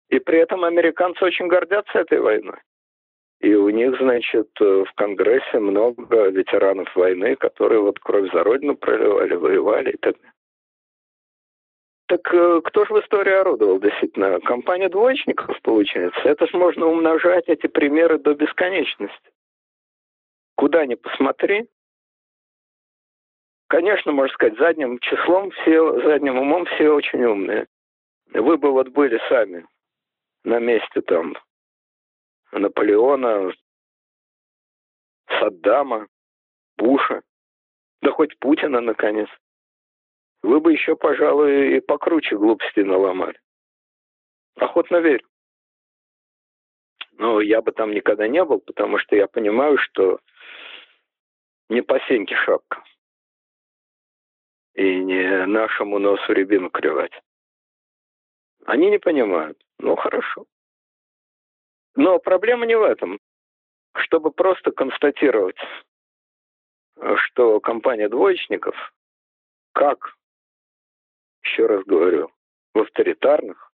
И при этом американцы очень гордятся этой войной. И у них, значит, в Конгрессе много ветеранов войны, которые вот кровь за родину проливали, воевали и так далее. Так э, кто же в истории орудовал действительно? Компания двоечников, получается. Это же можно умножать эти примеры до бесконечности. Куда ни посмотри. Конечно, можно сказать, задним числом все, задним умом все очень умные. Вы бы вот были сами на месте там Наполеона, Саддама, Буша, да хоть Путина, наконец. Вы бы еще, пожалуй, и покруче глупости наломали. Охотно верю. Но я бы там никогда не был, потому что я понимаю, что не по сеньке шапка. И не нашему носу рябину клевать. Они не понимают. Ну, хорошо. Но проблема не в этом. Чтобы просто констатировать, что компания двоечников, как, еще раз говорю, в авторитарных,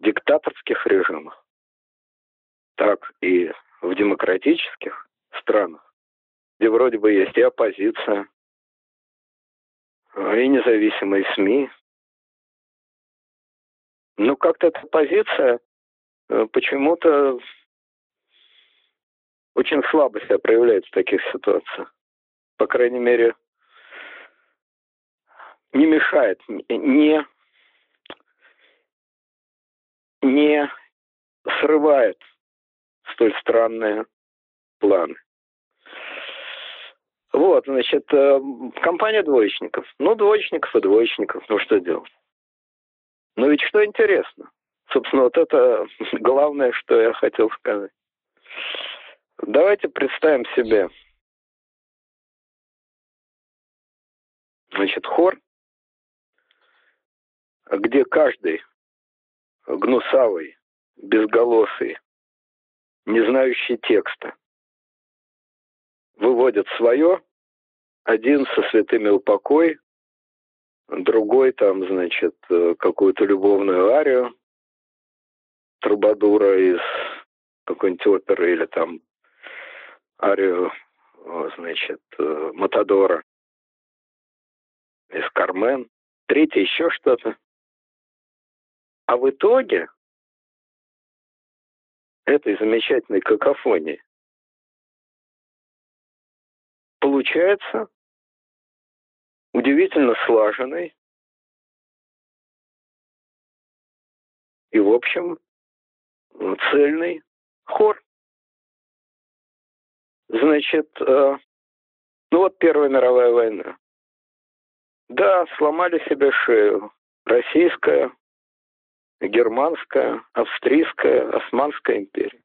диктаторских режимах, так и в демократических странах, где вроде бы есть и оппозиция, и независимые СМИ. Но как-то эта позиция Э, почему-то очень слабо себя проявляет в таких ситуациях. По крайней мере, не мешает, не, не срывает столь странные планы. Вот, значит, э, компания двоечников. Ну, двоечников и двоечников, ну что делать? Но ведь что интересно, Собственно, вот это главное, что я хотел сказать. Давайте представим себе, значит, хор, где каждый гнусавый, безголосый, не знающий текста, выводит свое, один со святыми упокой, другой там, значит, э, какую-то любовную арию Трубадура из какой-нибудь оперы или там арию, значит, э, Матадора из Кармен. Третий еще что-то. А в итоге этой замечательной какофонии получается удивительно слаженный и, в общем, цельный хор. Значит, э, ну вот Первая мировая война. Да, сломали себе шею. Российская, германская, австрийская, османская империя.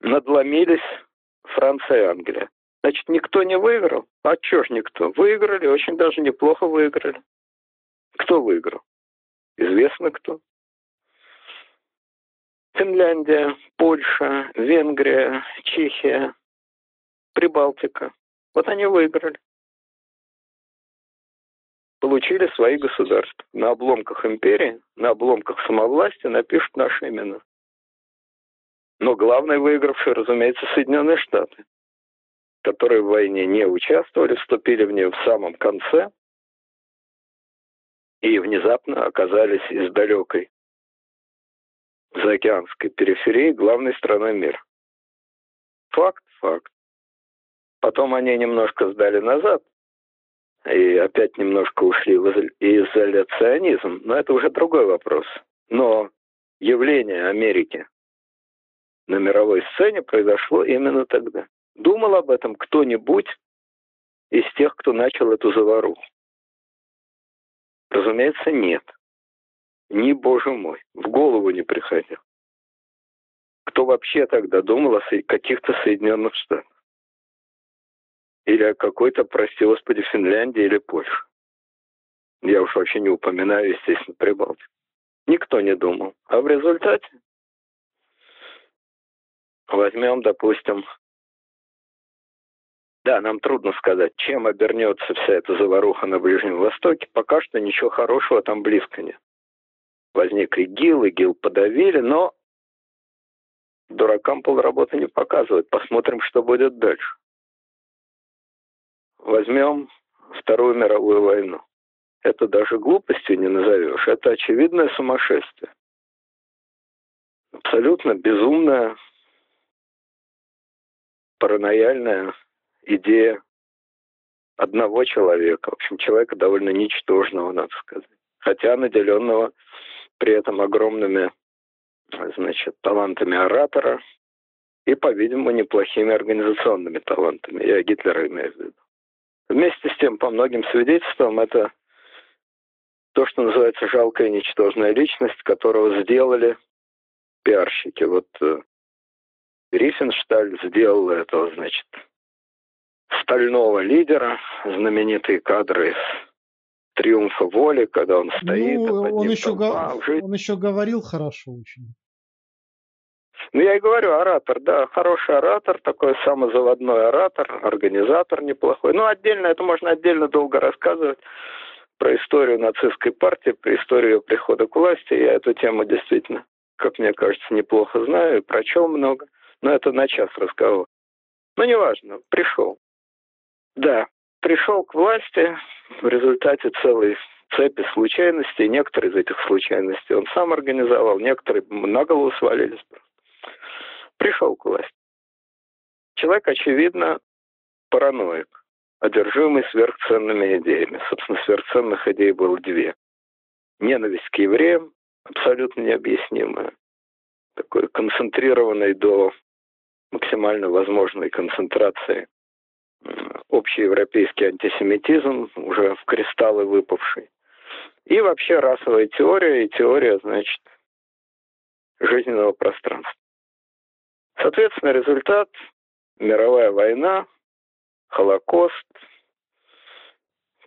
Надломились Франция и Англия. Значит, никто не выиграл? А чё ж никто? Выиграли, очень даже неплохо выиграли. Кто выиграл? Известно кто. Финляндия, Польша, Венгрия, Чехия, Прибалтика. Вот они выиграли. Получили свои государства. На обломках империи, на обломках самовластия напишут наши имена. Но главный выигравший, разумеется, Соединенные Штаты которые в войне не участвовали, вступили в нее в самом конце и внезапно оказались из далекой заокеанской периферии главной страной мира. Факт, факт. Потом они немножко сдали назад и опять немножко ушли в изоляционизм, но это уже другой вопрос. Но явление Америки на мировой сцене произошло именно тогда. Думал об этом кто-нибудь из тех, кто начал эту заваруху? Разумеется, нет. Ни, боже мой, в голову не приходил. Кто вообще тогда думал о каких-то Соединенных Штатах? Или о какой-то, прости господи, Финляндии или Польше? Я уж вообще не упоминаю, естественно, Прибалтику. Никто не думал. А в результате возьмем, допустим, да, нам трудно сказать, чем обернется вся эта заваруха на Ближнем Востоке. Пока что ничего хорошего там близко нет. Возник ИГИЛ, ИГИЛ подавили, но дуракам полработы не показывают. Посмотрим, что будет дальше. Возьмем Вторую мировую войну. Это даже глупостью не назовешь. Это очевидное сумасшествие. Абсолютно безумное, паранояльное идея одного человека, в общем, человека довольно ничтожного, надо сказать, хотя наделенного при этом огромными, значит, талантами оратора и, по-видимому, неплохими организационными талантами. Я Гитлера имею в виду. Вместе с тем, по многим свидетельствам, это то, что называется жалкая ничтожная личность, которого сделали пиарщики. Вот э, Рифеншталь сделал этого, значит, стального лидера, знаменитые кадры из «Триумфа воли», когда он стоит. Ну, он еще, го... он еще говорил хорошо очень. Ну, я и говорю, оратор, да, хороший оратор, такой самозаводной оратор, организатор неплохой. Ну, отдельно, это можно отдельно долго рассказывать про историю нацистской партии, про историю ее прихода к власти. Я эту тему действительно, как мне кажется, неплохо знаю и прочел много. Но это на час разговор. Но неважно, пришел. Да, пришел к власти в результате целой цепи случайностей. Некоторые из этих случайностей он сам организовал, некоторые на голову свалились. Пришел к власти. Человек, очевидно, параноик, одержимый сверхценными идеями. Собственно, сверхценных идей было две. Ненависть к евреям, абсолютно необъяснимая, такой концентрированной до максимально возможной концентрации общеевропейский антисемитизм, уже в кристаллы выпавший. И вообще расовая теория и теория, значит, жизненного пространства. Соответственно, результат – мировая война, Холокост,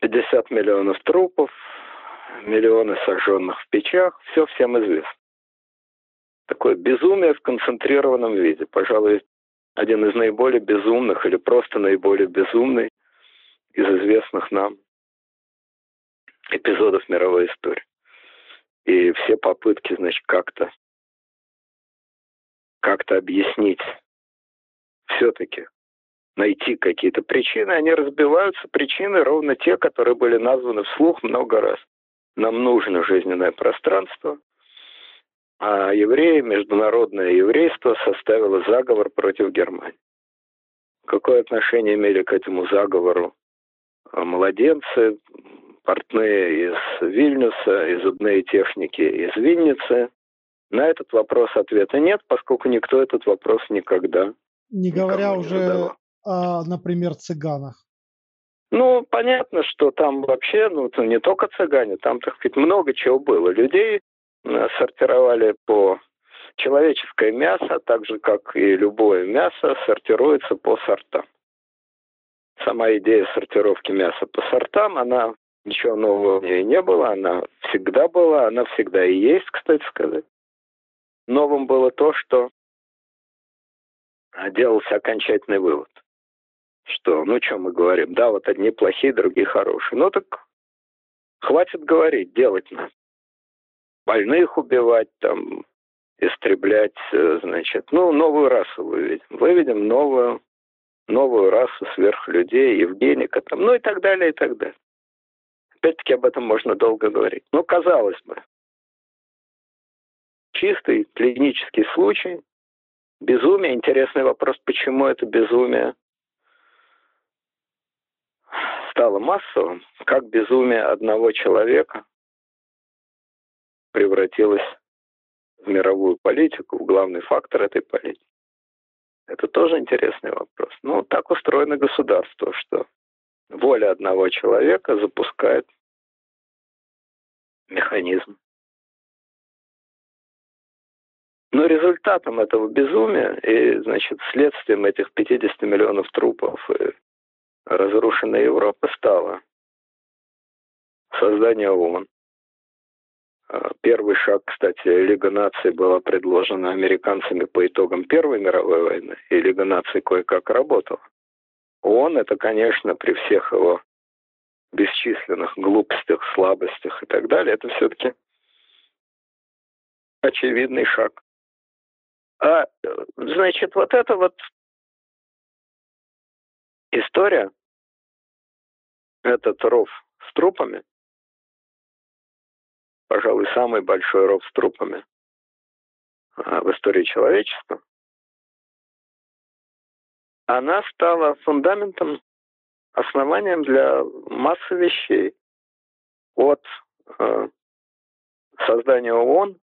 50 миллионов трупов, миллионы сожженных в печах, все всем известно. Такое безумие в концентрированном виде. Пожалуй, один из наиболее безумных или просто наиболее безумный из известных нам эпизодов мировой истории. И все попытки, значит, как-то как-то объяснить все-таки найти какие-то причины, они разбиваются. Причины ровно те, которые были названы вслух много раз. Нам нужно жизненное пространство, а евреи, международное еврейство составило заговор против Германии. Какое отношение имели к этому заговору младенцы, портные из Вильнюса и зубные техники из Винницы? На этот вопрос ответа нет, поскольку никто этот вопрос никогда не говоря уже о, например, цыганах. Ну, понятно, что там вообще, ну, не только цыгане, там, так сказать, много чего было. Людей сортировали по человеческое мясо, так же, как и любое мясо, сортируется по сортам. Сама идея сортировки мяса по сортам, она ничего нового в ней не было, она всегда была, она всегда и есть, кстати сказать. Новым было то, что делался окончательный вывод что, ну, что мы говорим, да, вот одни плохие, другие хорошие. Ну, так хватит говорить, делать надо. Больных убивать, там, истреблять, э, значит, ну, новую расу выведем. Выведем новую, новую расу сверхлюдей, Евгеника, там, ну и так далее, и так далее. Опять-таки об этом можно долго говорить. Ну, казалось бы, чистый клинический случай, безумие. Интересный вопрос, почему это безумие стало массовым, как безумие одного человека превратилось в мировую политику, в главный фактор этой политики. Это тоже интересный вопрос. Ну, так устроено государство, что воля одного человека запускает механизм. Но результатом этого безумия и, значит, следствием этих 50 миллионов трупов и разрушенная Европа стала создание ООН. А, первый шаг, кстати, Лига наций была предложена американцами по итогам Первой мировой войны, и Лига наций кое-как работала. ООН это, конечно, при всех его бесчисленных глупостях, слабостях и так далее, это все-таки очевидный шаг. А, значит, вот это вот история, этот ров с трупами, пожалуй, самый большой ров с трупами а, в истории человечества, она стала фундаментом, основанием для массы вещей. От э, создания ООН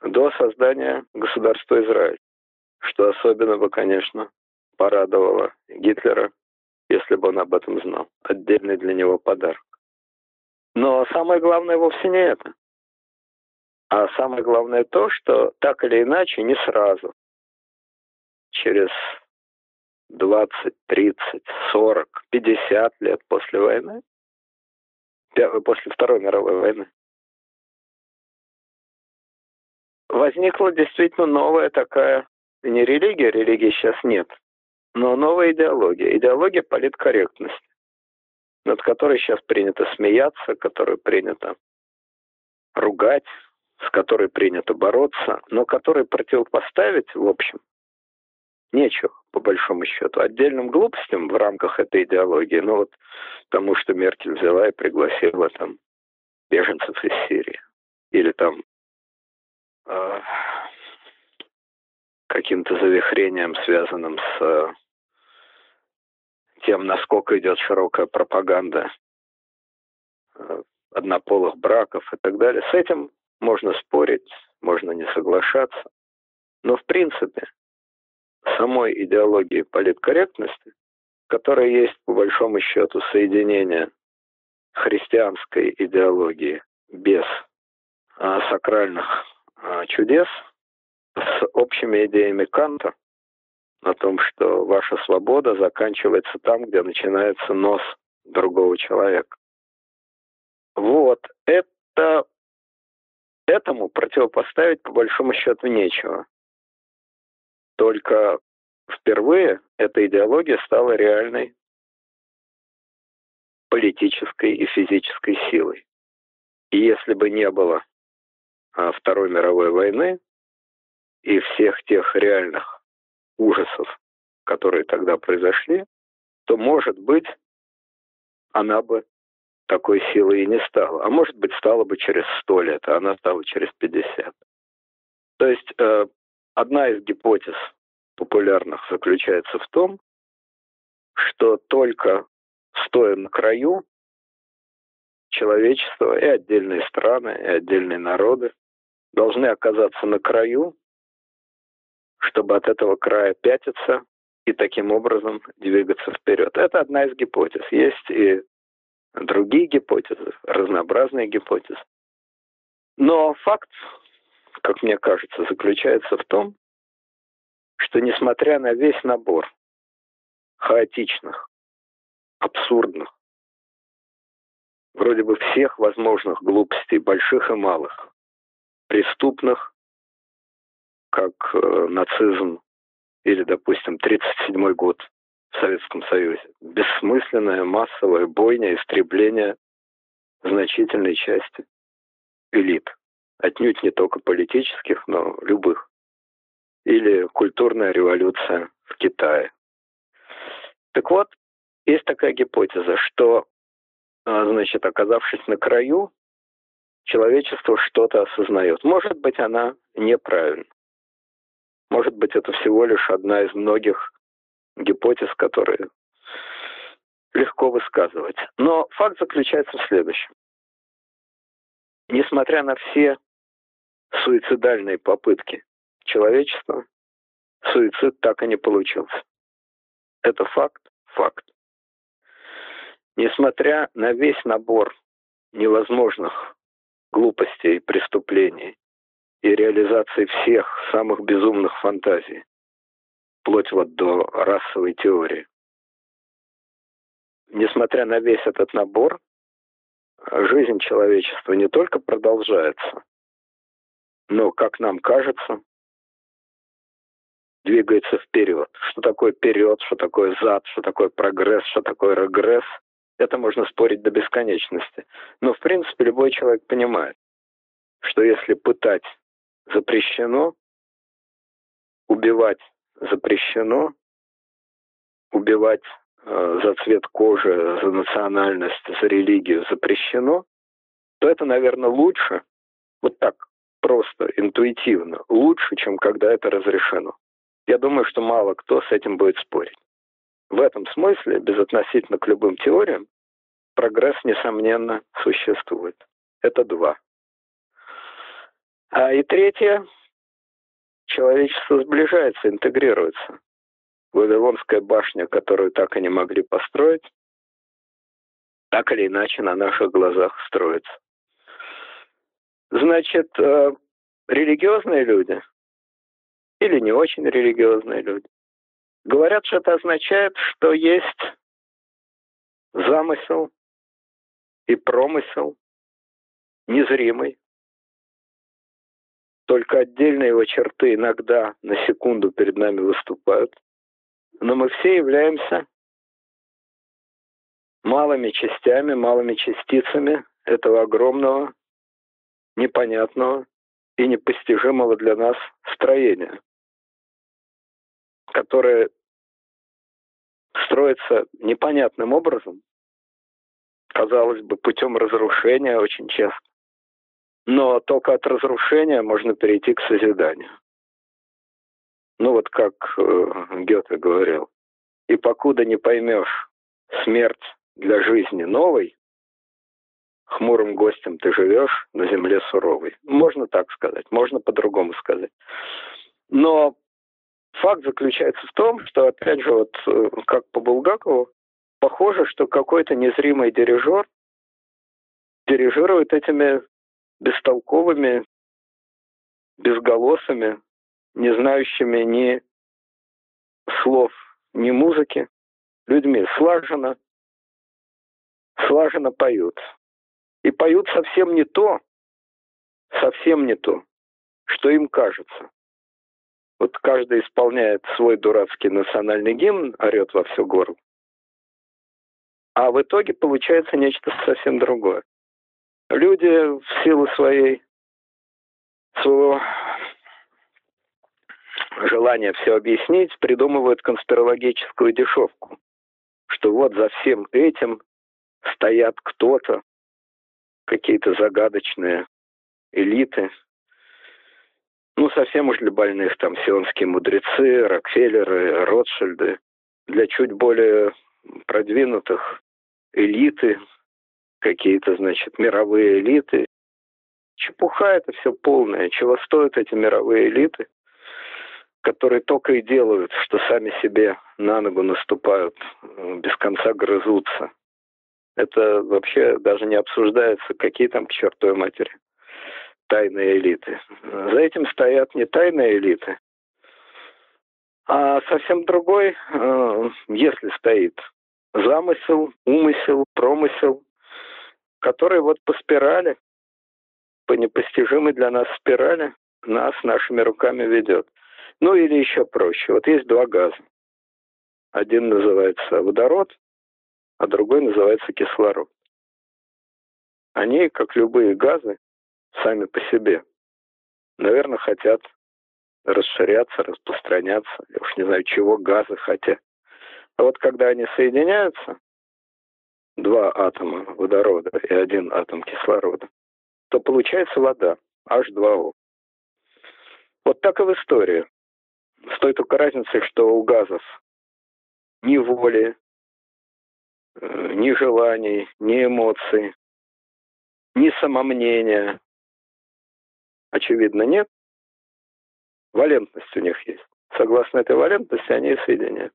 до создания государства Израиль. Что особенно бы, конечно, порадовало Гитлера, если бы он об этом знал. Отдельный для него подарок. Но самое главное вовсе не это. А самое главное то, что так или иначе, не сразу, через 20, 30, 40, 50 лет после войны, после Второй мировой войны, возникла действительно новая такая, не религия, религии сейчас нет, но новая идеология, идеология политкорректности, над которой сейчас принято смеяться, которую принято ругать, с которой принято бороться, но которой противопоставить, в общем, нечего, по большому счету. Отдельным глупостям в рамках этой идеологии, ну вот тому, что Меркель взяла и пригласила там беженцев из Сирии. Или там э, каким-то завихрением, связанным с тем, насколько идет широкая пропаганда э, однополых браков и так далее. С этим можно спорить, можно не соглашаться. Но в принципе самой идеологии политкорректности, которая есть по большому счету соединение христианской идеологии без а, сакральных а, чудес с общими идеями Канта, о том, что ваша свобода заканчивается там, где начинается нос другого человека. Вот, это этому противопоставить по большому счету нечего. Только впервые эта идеология стала реальной политической и физической силой. И если бы не было а, Второй мировой войны и всех тех реальных ужасов, которые тогда произошли, то, может быть, она бы такой силой и не стала. А может быть, стала бы через сто лет, а она стала через 50. То есть э, одна из гипотез популярных заключается в том, что только стоя на краю, человечество и отдельные страны, и отдельные народы должны оказаться на краю, чтобы от этого края пятиться и таким образом двигаться вперед. Это одна из гипотез. Есть и другие гипотезы, разнообразные гипотезы. Но факт, как мне кажется, заключается в том, что несмотря на весь набор хаотичных, абсурдных, вроде бы всех возможных глупостей, больших и малых, преступных, как э, нацизм или, допустим, 1937 год в Советском Союзе. Бессмысленная массовая бойня, истребление значительной части элит. Отнюдь не только политических, но любых. Или культурная революция в Китае. Так вот, есть такая гипотеза, что, а, значит, оказавшись на краю, человечество что-то осознает. Может быть, она неправильна. Может быть, это всего лишь одна из многих гипотез, которые легко высказывать. Но факт заключается в следующем. Несмотря на все суицидальные попытки человечества, суицид так и не получился. Это факт, факт. Несмотря на весь набор невозможных глупостей, преступлений и реализации всех самых безумных фантазий, вплоть вот до расовой теории. Несмотря на весь этот набор, жизнь человечества не только продолжается, но, как нам кажется, двигается вперед. Что такое вперед, что такое зад, что такое прогресс, что такое регресс, это можно спорить до бесконечности. Но, в принципе, любой человек понимает, что если пытать запрещено, убивать запрещено, убивать э, за цвет кожи, за национальность, за религию запрещено, то это, наверное, лучше, вот так просто, интуитивно, лучше, чем когда это разрешено. Я думаю, что мало кто с этим будет спорить. В этом смысле, безотносительно к любым теориям, прогресс, несомненно, существует. Это два. А и третье, человечество сближается, интегрируется. Вавилонская башня, которую так и не могли построить, так или иначе на наших глазах строится. Значит, э, религиозные люди или не очень религиозные люди говорят, что это означает, что есть замысел и промысел незримый, только отдельные его черты иногда на секунду перед нами выступают. Но мы все являемся малыми частями, малыми частицами этого огромного, непонятного и непостижимого для нас строения, которое строится непонятным образом, казалось бы, путем разрушения очень часто. Но только от разрушения можно перейти к созиданию. Ну вот как э, Гёте говорил. И покуда не поймешь смерть для жизни новой, хмурым гостем ты живешь на земле суровой. Можно так сказать, можно по-другому сказать. Но факт заключается в том, что, опять же, вот э, как по Булгакову, похоже, что какой-то незримый дирижер дирижирует этими бестолковыми, безголосыми, не знающими ни слов, ни музыки, людьми слаженно, слаженно поют. И поют совсем не то, совсем не то, что им кажется. Вот каждый исполняет свой дурацкий национальный гимн, орет во всю горло. А в итоге получается нечто совсем другое. Люди в силу своей своего желания все объяснить придумывают конспирологическую дешевку, что вот за всем этим стоят кто-то, какие-то загадочные элиты, ну, совсем уж для больных, там, сионские мудрецы, Рокфеллеры, Ротшильды, для чуть более продвинутых элиты, какие-то, значит, мировые элиты. Чепуха это все полное. Чего стоят эти мировые элиты, которые только и делают, что сами себе на ногу наступают, без конца грызутся. Это вообще даже не обсуждается, какие там к чертовой матери тайные элиты. За этим стоят не тайные элиты, а совсем другой, э, если стоит замысел, умысел, промысел, который вот по спирали, по непостижимой для нас спирали, нас нашими руками ведет. Ну или еще проще. Вот есть два газа. Один называется водород, а другой называется кислород. Они, как любые газы, сами по себе, наверное, хотят расширяться, распространяться. Я уж не знаю, чего газы хотят. А вот когда они соединяются, два атома водорода и один атом кислорода, то получается вода, H2O. Вот так и в истории. С той только разницей, что у газов ни воли, э, ни желаний, ни эмоций, ни самомнения, очевидно, нет. Валентность у них есть. Согласно этой валентности они соединяют.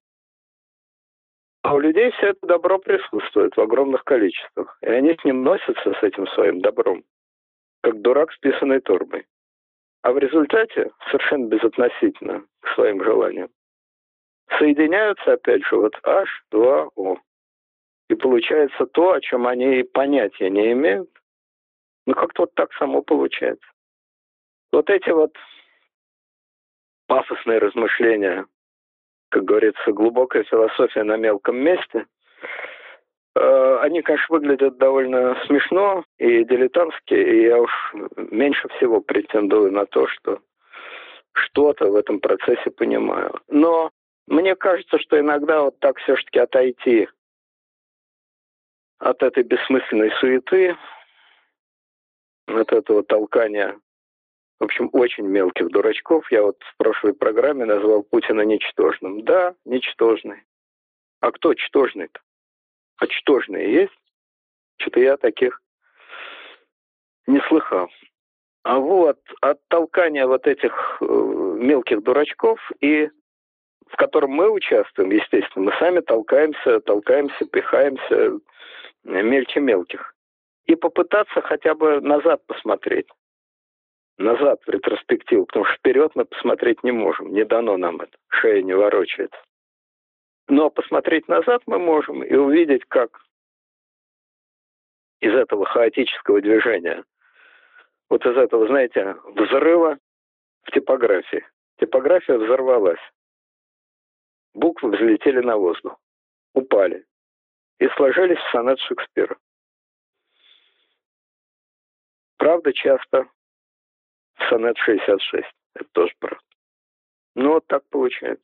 А у людей все это добро присутствует в огромных количествах. И они с ним носятся, с этим своим добром, как дурак с писаной торбой. А в результате, совершенно безотносительно к своим желаниям, соединяются, опять же, вот H2O. И получается то, о чем они понятия не имеют. Ну, как-то вот так само получается. Вот эти вот пафосные размышления, как говорится, глубокая философия на мелком месте, э, они, конечно, выглядят довольно смешно и дилетантски, и я уж меньше всего претендую на то, что что-то в этом процессе понимаю. Но мне кажется, что иногда вот так все-таки отойти от этой бессмысленной суеты, от этого толкания в общем, очень мелких дурачков. Я вот в прошлой программе назвал Путина ничтожным. Да, ничтожный. А кто чтожный-то? А чтожные есть? Что-то я таких не слыхал. А вот от толкания вот этих э, мелких дурачков и в котором мы участвуем, естественно, мы сами толкаемся, толкаемся, пихаемся мельче мелких. И попытаться хотя бы назад посмотреть назад в ретроспективу, потому что вперед мы посмотреть не можем, не дано нам это, шея не ворочается. Но посмотреть назад мы можем и увидеть, как из этого хаотического движения, вот из этого, знаете, взрыва в типографии. Типография взорвалась. Буквы взлетели на воздух, упали и сложились в сонет Шекспира. Правда, часто сонет 66. Это тоже правда. Ну, вот так получается.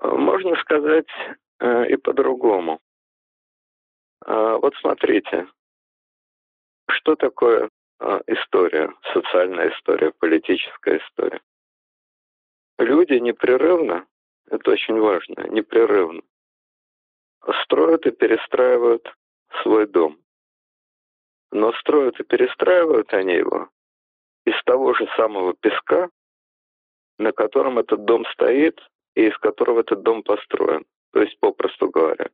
Можно сказать э, и по-другому. Э, вот смотрите, что такое э, история, социальная история, политическая история. Люди непрерывно, это очень важно, непрерывно строят и перестраивают свой дом. Но строят и перестраивают они его из того же самого песка, на котором этот дом стоит и из которого этот дом построен. То есть, попросту говоря,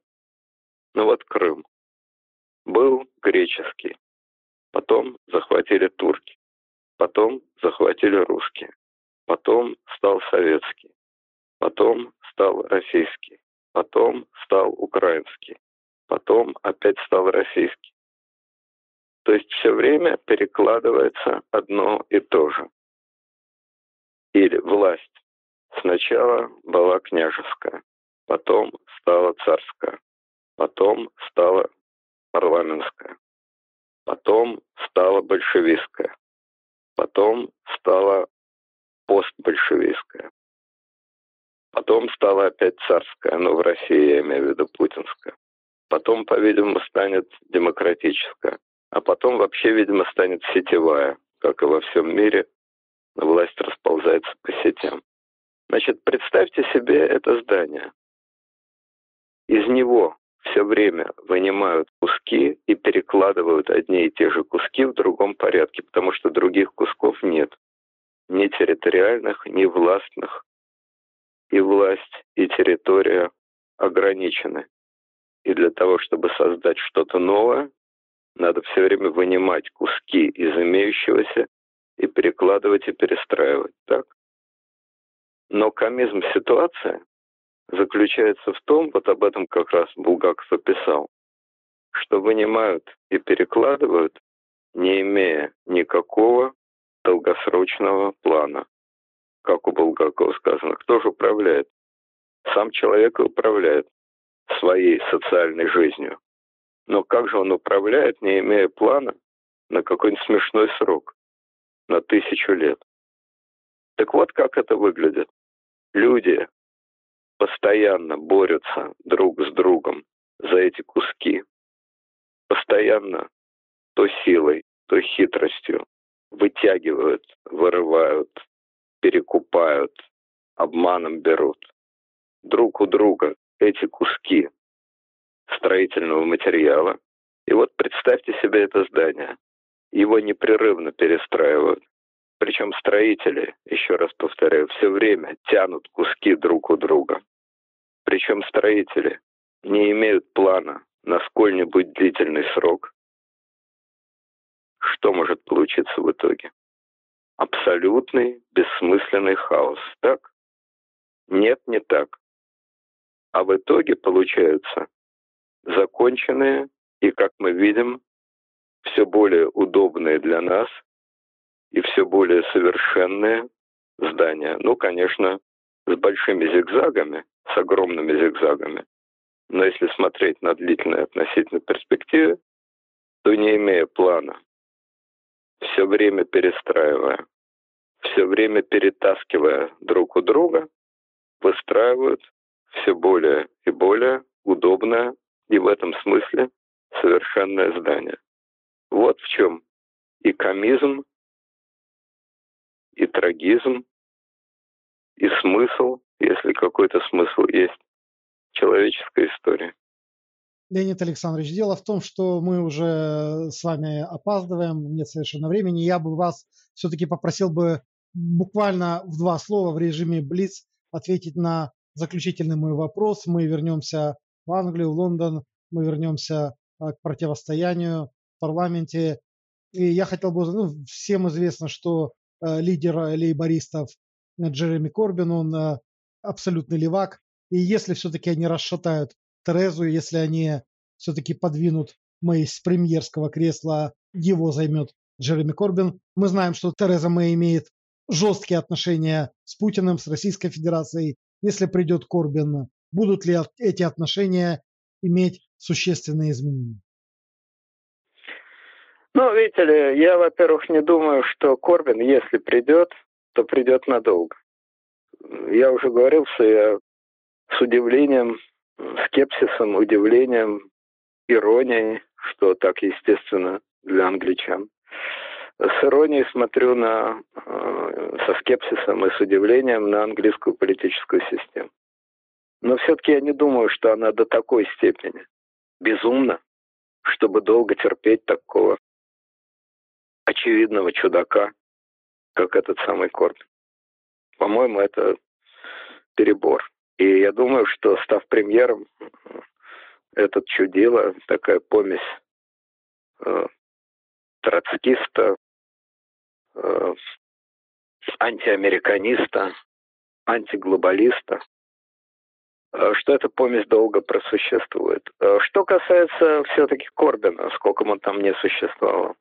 ну вот Крым. Был греческий, потом захватили турки, потом захватили русские, потом стал советский, потом стал российский, потом стал украинский, потом опять стал российский. То есть все время перекладывается одно и то же. Или власть сначала была княжеская, потом стала царская, потом стала парламентская, потом стала большевистская, потом стала постбольшевистская, потом стала опять царская, но в России я имею в виду путинская, потом, по-видимому, станет демократическая, а потом вообще, видимо, станет сетевая, как и во всем мире, власть расползается по сетям. Значит, представьте себе это здание. Из него все время вынимают куски и перекладывают одни и те же куски в другом порядке, потому что других кусков нет. Ни территориальных, ни властных. И власть, и территория ограничены. И для того, чтобы создать что-то новое, надо все время вынимать куски из имеющегося и перекладывать и перестраивать. Так? Но комизм ситуации заключается в том, вот об этом как раз Булгаков описал, что вынимают и перекладывают, не имея никакого долгосрочного плана. Как у Булгакова сказано, кто же управляет? Сам человек и управляет своей социальной жизнью. Но как же он управляет, не имея плана на какой-нибудь смешной срок, на тысячу лет? Так вот, как это выглядит. Люди постоянно борются друг с другом за эти куски. Постоянно то силой, то хитростью вытягивают, вырывают, перекупают, обманом берут. Друг у друга эти куски строительного материала. И вот представьте себе это здание. Его непрерывно перестраивают. Причем строители, еще раз повторяю, все время тянут куски друг у друга. Причем строители не имеют плана на сколь-нибудь длительный срок. Что может получиться в итоге? Абсолютный бессмысленный хаос, так? Нет, не так. А в итоге получаются законченные и, как мы видим, все более удобные для нас и все более совершенные здания. Ну, конечно, с большими зигзагами, с огромными зигзагами. Но если смотреть на длительные относительно перспективы, то не имея плана, все время перестраивая, все время перетаскивая друг у друга, выстраивают все более и более удобное и в этом смысле совершенное здание. Вот в чем и комизм, и трагизм, и смысл, если какой-то смысл есть, человеческой истории. Леонид Александрович, дело в том, что мы уже с вами опаздываем, нет совершенно времени. Я бы вас все-таки попросил бы буквально в два слова в режиме Блиц ответить на заключительный мой вопрос. Мы вернемся в Англию, в Лондон, мы вернемся а, к противостоянию в парламенте. И я хотел бы, ну, всем известно, что э, лидер лейбористов Джереми Корбин, он э, абсолютный левак. И если все-таки они расшатают Терезу, если они все-таки подвинут Мэй с премьерского кресла, его займет Джереми Корбин. Мы знаем, что Тереза Мэй имеет жесткие отношения с Путиным, с Российской Федерацией. Если придет Корбин, будут ли эти отношения иметь существенные изменения? Ну, видите ли, я, во-первых, не думаю, что Корбин, если придет, то придет надолго. Я уже говорил, что я с удивлением, скепсисом, удивлением, иронией, что так естественно для англичан. С иронией смотрю на, э, со скепсисом и с удивлением на английскую политическую систему. Но все-таки я не думаю, что она до такой степени безумна, чтобы долго терпеть такого очевидного чудака, как этот самый Корт. По-моему, это перебор. И я думаю, что став премьером, этот чудило, такая помесь э, троцкиста, э, антиамериканиста, антиглобалиста, что эта помесь долго просуществует. Э, что касается все-таки Корбина, сколько он там не существовал,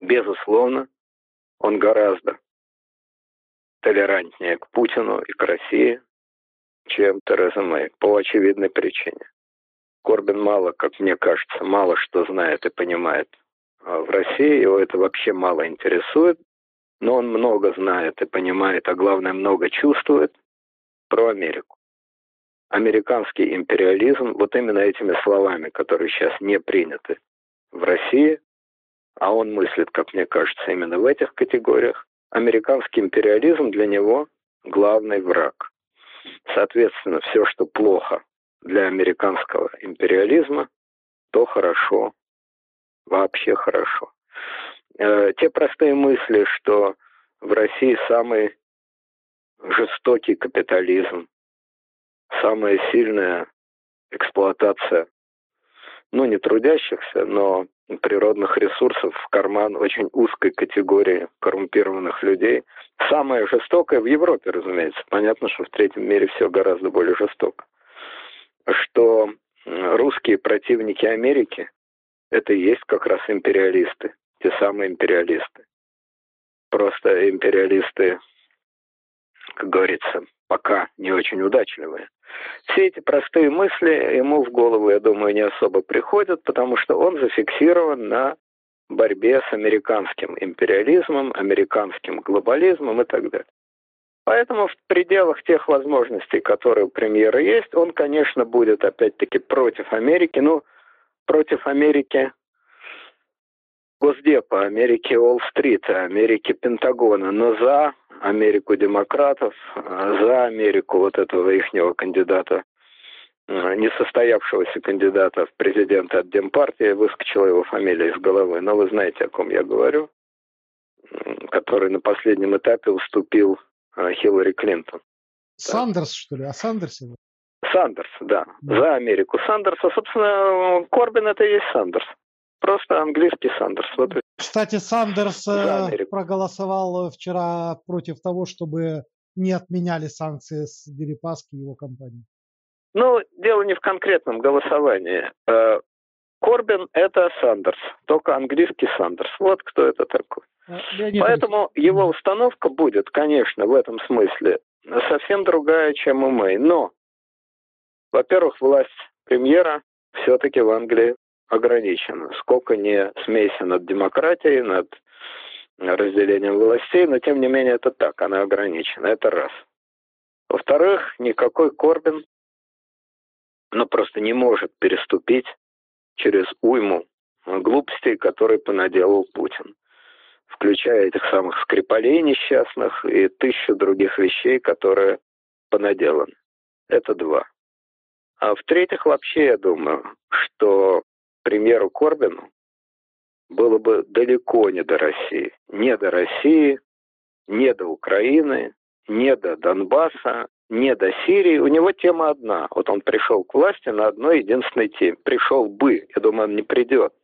безусловно, он гораздо толерантнее к Путину и к России, чем Тереза Мэй, по очевидной причине. Корбин мало, как мне кажется, мало что знает и понимает а в России. Его это вообще мало интересует. Но он много знает и понимает, а главное, много чувствует про Америку. Американский империализм, вот именно этими словами, которые сейчас не приняты в России, а он мыслит, как мне кажется, именно в этих категориях, американский империализм для него главный враг. Соответственно, все, что плохо для американского империализма, то хорошо, вообще хорошо. Э, те простые мысли, что в России самый жестокий капитализм, самая сильная эксплуатация, ну, не трудящихся, но природных ресурсов в карман очень узкой категории коррумпированных людей. Самое жестокое в Европе, разумеется. Понятно, что в третьем мире все гораздо более жестоко. Что русские противники Америки – это и есть как раз империалисты, те самые империалисты. Просто империалисты, как говорится, пока не очень удачливые. Все эти простые мысли ему в голову, я думаю, не особо приходят, потому что он зафиксирован на борьбе с американским империализмом, американским глобализмом и так далее. Поэтому в пределах тех возможностей, которые у премьера есть, он, конечно, будет опять-таки против Америки. Ну, против Америки Госдепа, Америки Уолл-стрита, Америки Пентагона, но за Америку демократов, за Америку вот этого ихнего кандидата, э, несостоявшегося кандидата в президенты от Демпартии, выскочила его фамилия из головы, но вы знаете, о ком я говорю, который на последнем этапе уступил э, Хиллари Клинтон. Сандерс, что ли? А Сандерс его? Сандерс, да. За Америку Сандерса. Собственно, Корбин это и есть Сандерс. Просто английский Сандерс. Вот. Кстати, Сандерс э, проголосовал вчера против того, чтобы не отменяли санкции с Дерипаски и его компании. Ну, дело не в конкретном голосовании. Э, Корбин – это Сандерс, только английский Сандерс. Вот кто это такой. Э, Леонид Поэтому Ильич. его установка будет, конечно, в этом смысле совсем другая, чем у Мэй. Но, во-первых, власть премьера все-таки в Англии ограничена. Сколько не смейся над демократией, над разделением властей, но тем не менее это так, она ограничена. Это раз. Во-вторых, никакой Корбин ну, просто не может переступить через уйму глупостей, которые понаделал Путин, включая этих самых скрипалей несчастных и тысячу других вещей, которые понаделаны. Это два. А в-третьих, вообще я думаю, что примеру Корбину было бы далеко не до России. Не до России, не до Украины, не до Донбасса, не до Сирии. У него тема одна. Вот он пришел к власти на одной единственной теме. Пришел бы, я думаю, он не придет,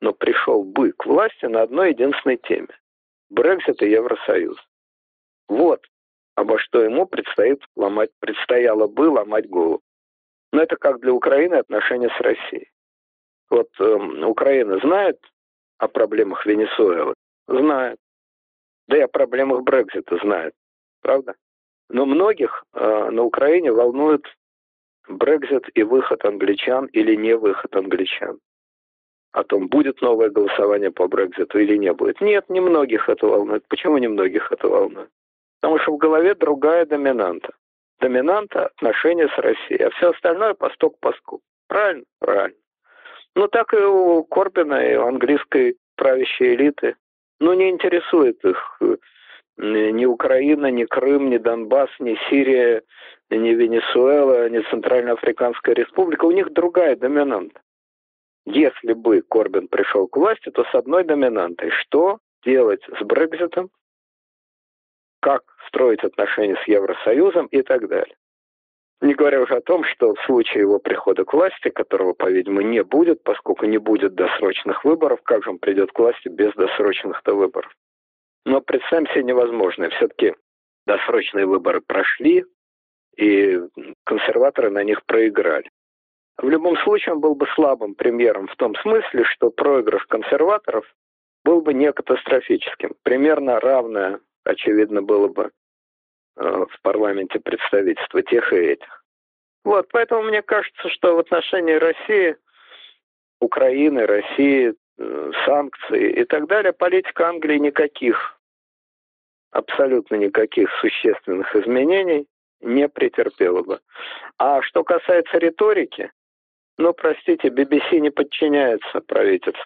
но пришел бы к власти на одной единственной теме. Брексит и Евросоюз. Вот обо что ему предстоит ломать, предстояло бы ломать голову. Но это как для Украины отношения с Россией. Вот э, Украина знает о проблемах Венесуэлы? Знает. Да и о проблемах Брекзита знает. Правда? Но многих э, на Украине волнует Брекзит и выход англичан или не выход англичан. О том, будет новое голосование по Брекзиту или не будет. Нет, не многих это волнует. Почему не многих это волнует? Потому что в голове другая доминанта. Доминанта отношения с Россией, а все остальное посток поску. Правильно? Правильно. Ну, так и у Корбина, и у английской правящей элиты. Ну, не интересует их э, ни Украина, ни Крым, ни Донбасс, ни Сирия, ни Венесуэла, ни Центральноафриканская республика. У них другая доминанта. Если бы Корбин пришел к власти, то с одной доминантой. Что делать с Брекзитом? Как строить отношения с Евросоюзом и так далее. Не говоря уже о том, что в случае его прихода к власти, которого, по-видимому, не будет, поскольку не будет досрочных выборов, как же он придет к власти без досрочных-то выборов? Но представим себе невозможное. Все-таки досрочные выборы прошли, и консерваторы на них проиграли. В любом случае он был бы слабым премьером в том смысле, что проигрыш консерваторов был бы не катастрофическим. Примерно равное, очевидно, было бы в парламенте представительства тех и этих. Вот, поэтому мне кажется, что в отношении России, Украины, России, э, санкций и так далее, политика Англии никаких, абсолютно никаких существенных изменений не претерпела бы. А что касается риторики, ну, простите, BBC не подчиняется правительству.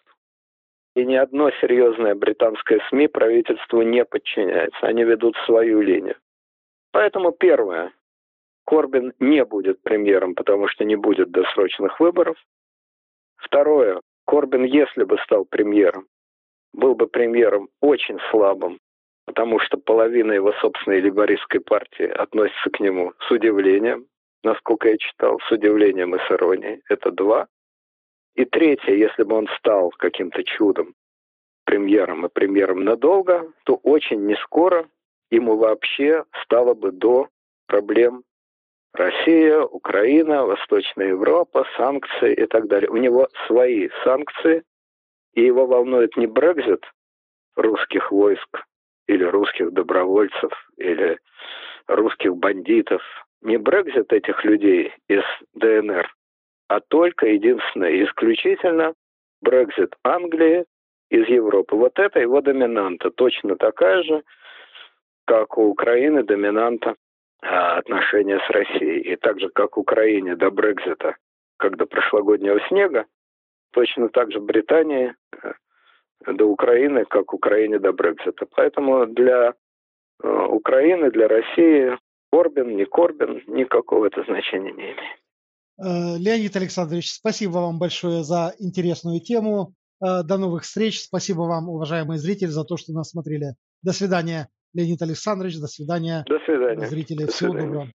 И ни одно серьезное британское СМИ правительству не подчиняется. Они ведут свою линию. Поэтому первое. Корбин не будет премьером, потому что не будет досрочных выборов. Второе. Корбин, если бы стал премьером, был бы премьером очень слабым, потому что половина его собственной либористской партии относится к нему с удивлением, насколько я читал, с удивлением и с иронией. Это два. И третье, если бы он стал каким-то чудом премьером и премьером надолго, то очень не скоро ему вообще стало бы до проблем Россия, Украина, Восточная Европа, санкции и так далее. У него свои санкции, и его волнует не Брекзит русских войск или русских добровольцев или русских бандитов, не Брекзит этих людей из ДНР, а только единственное, исключительно Брекзит Англии из Европы. Вот это его доминанта, точно такая же, как у Украины доминанта а, отношения с Россией. И так же, как Украине до Брекзита, как до прошлогоднего снега, точно так же Британии э, до Украины, как Украине до Брекзита. Поэтому для э, Украины, для России Корбин, не Корбин, никакого это значения не имеет. Э, Леонид Александрович, спасибо вам большое за интересную тему. До новых встреч. Спасибо вам, уважаемые зрители, за то, что нас смотрели. До свидания. Леонид Александрович. До свидания. До свидания. Зрители, До всего свидания. доброго.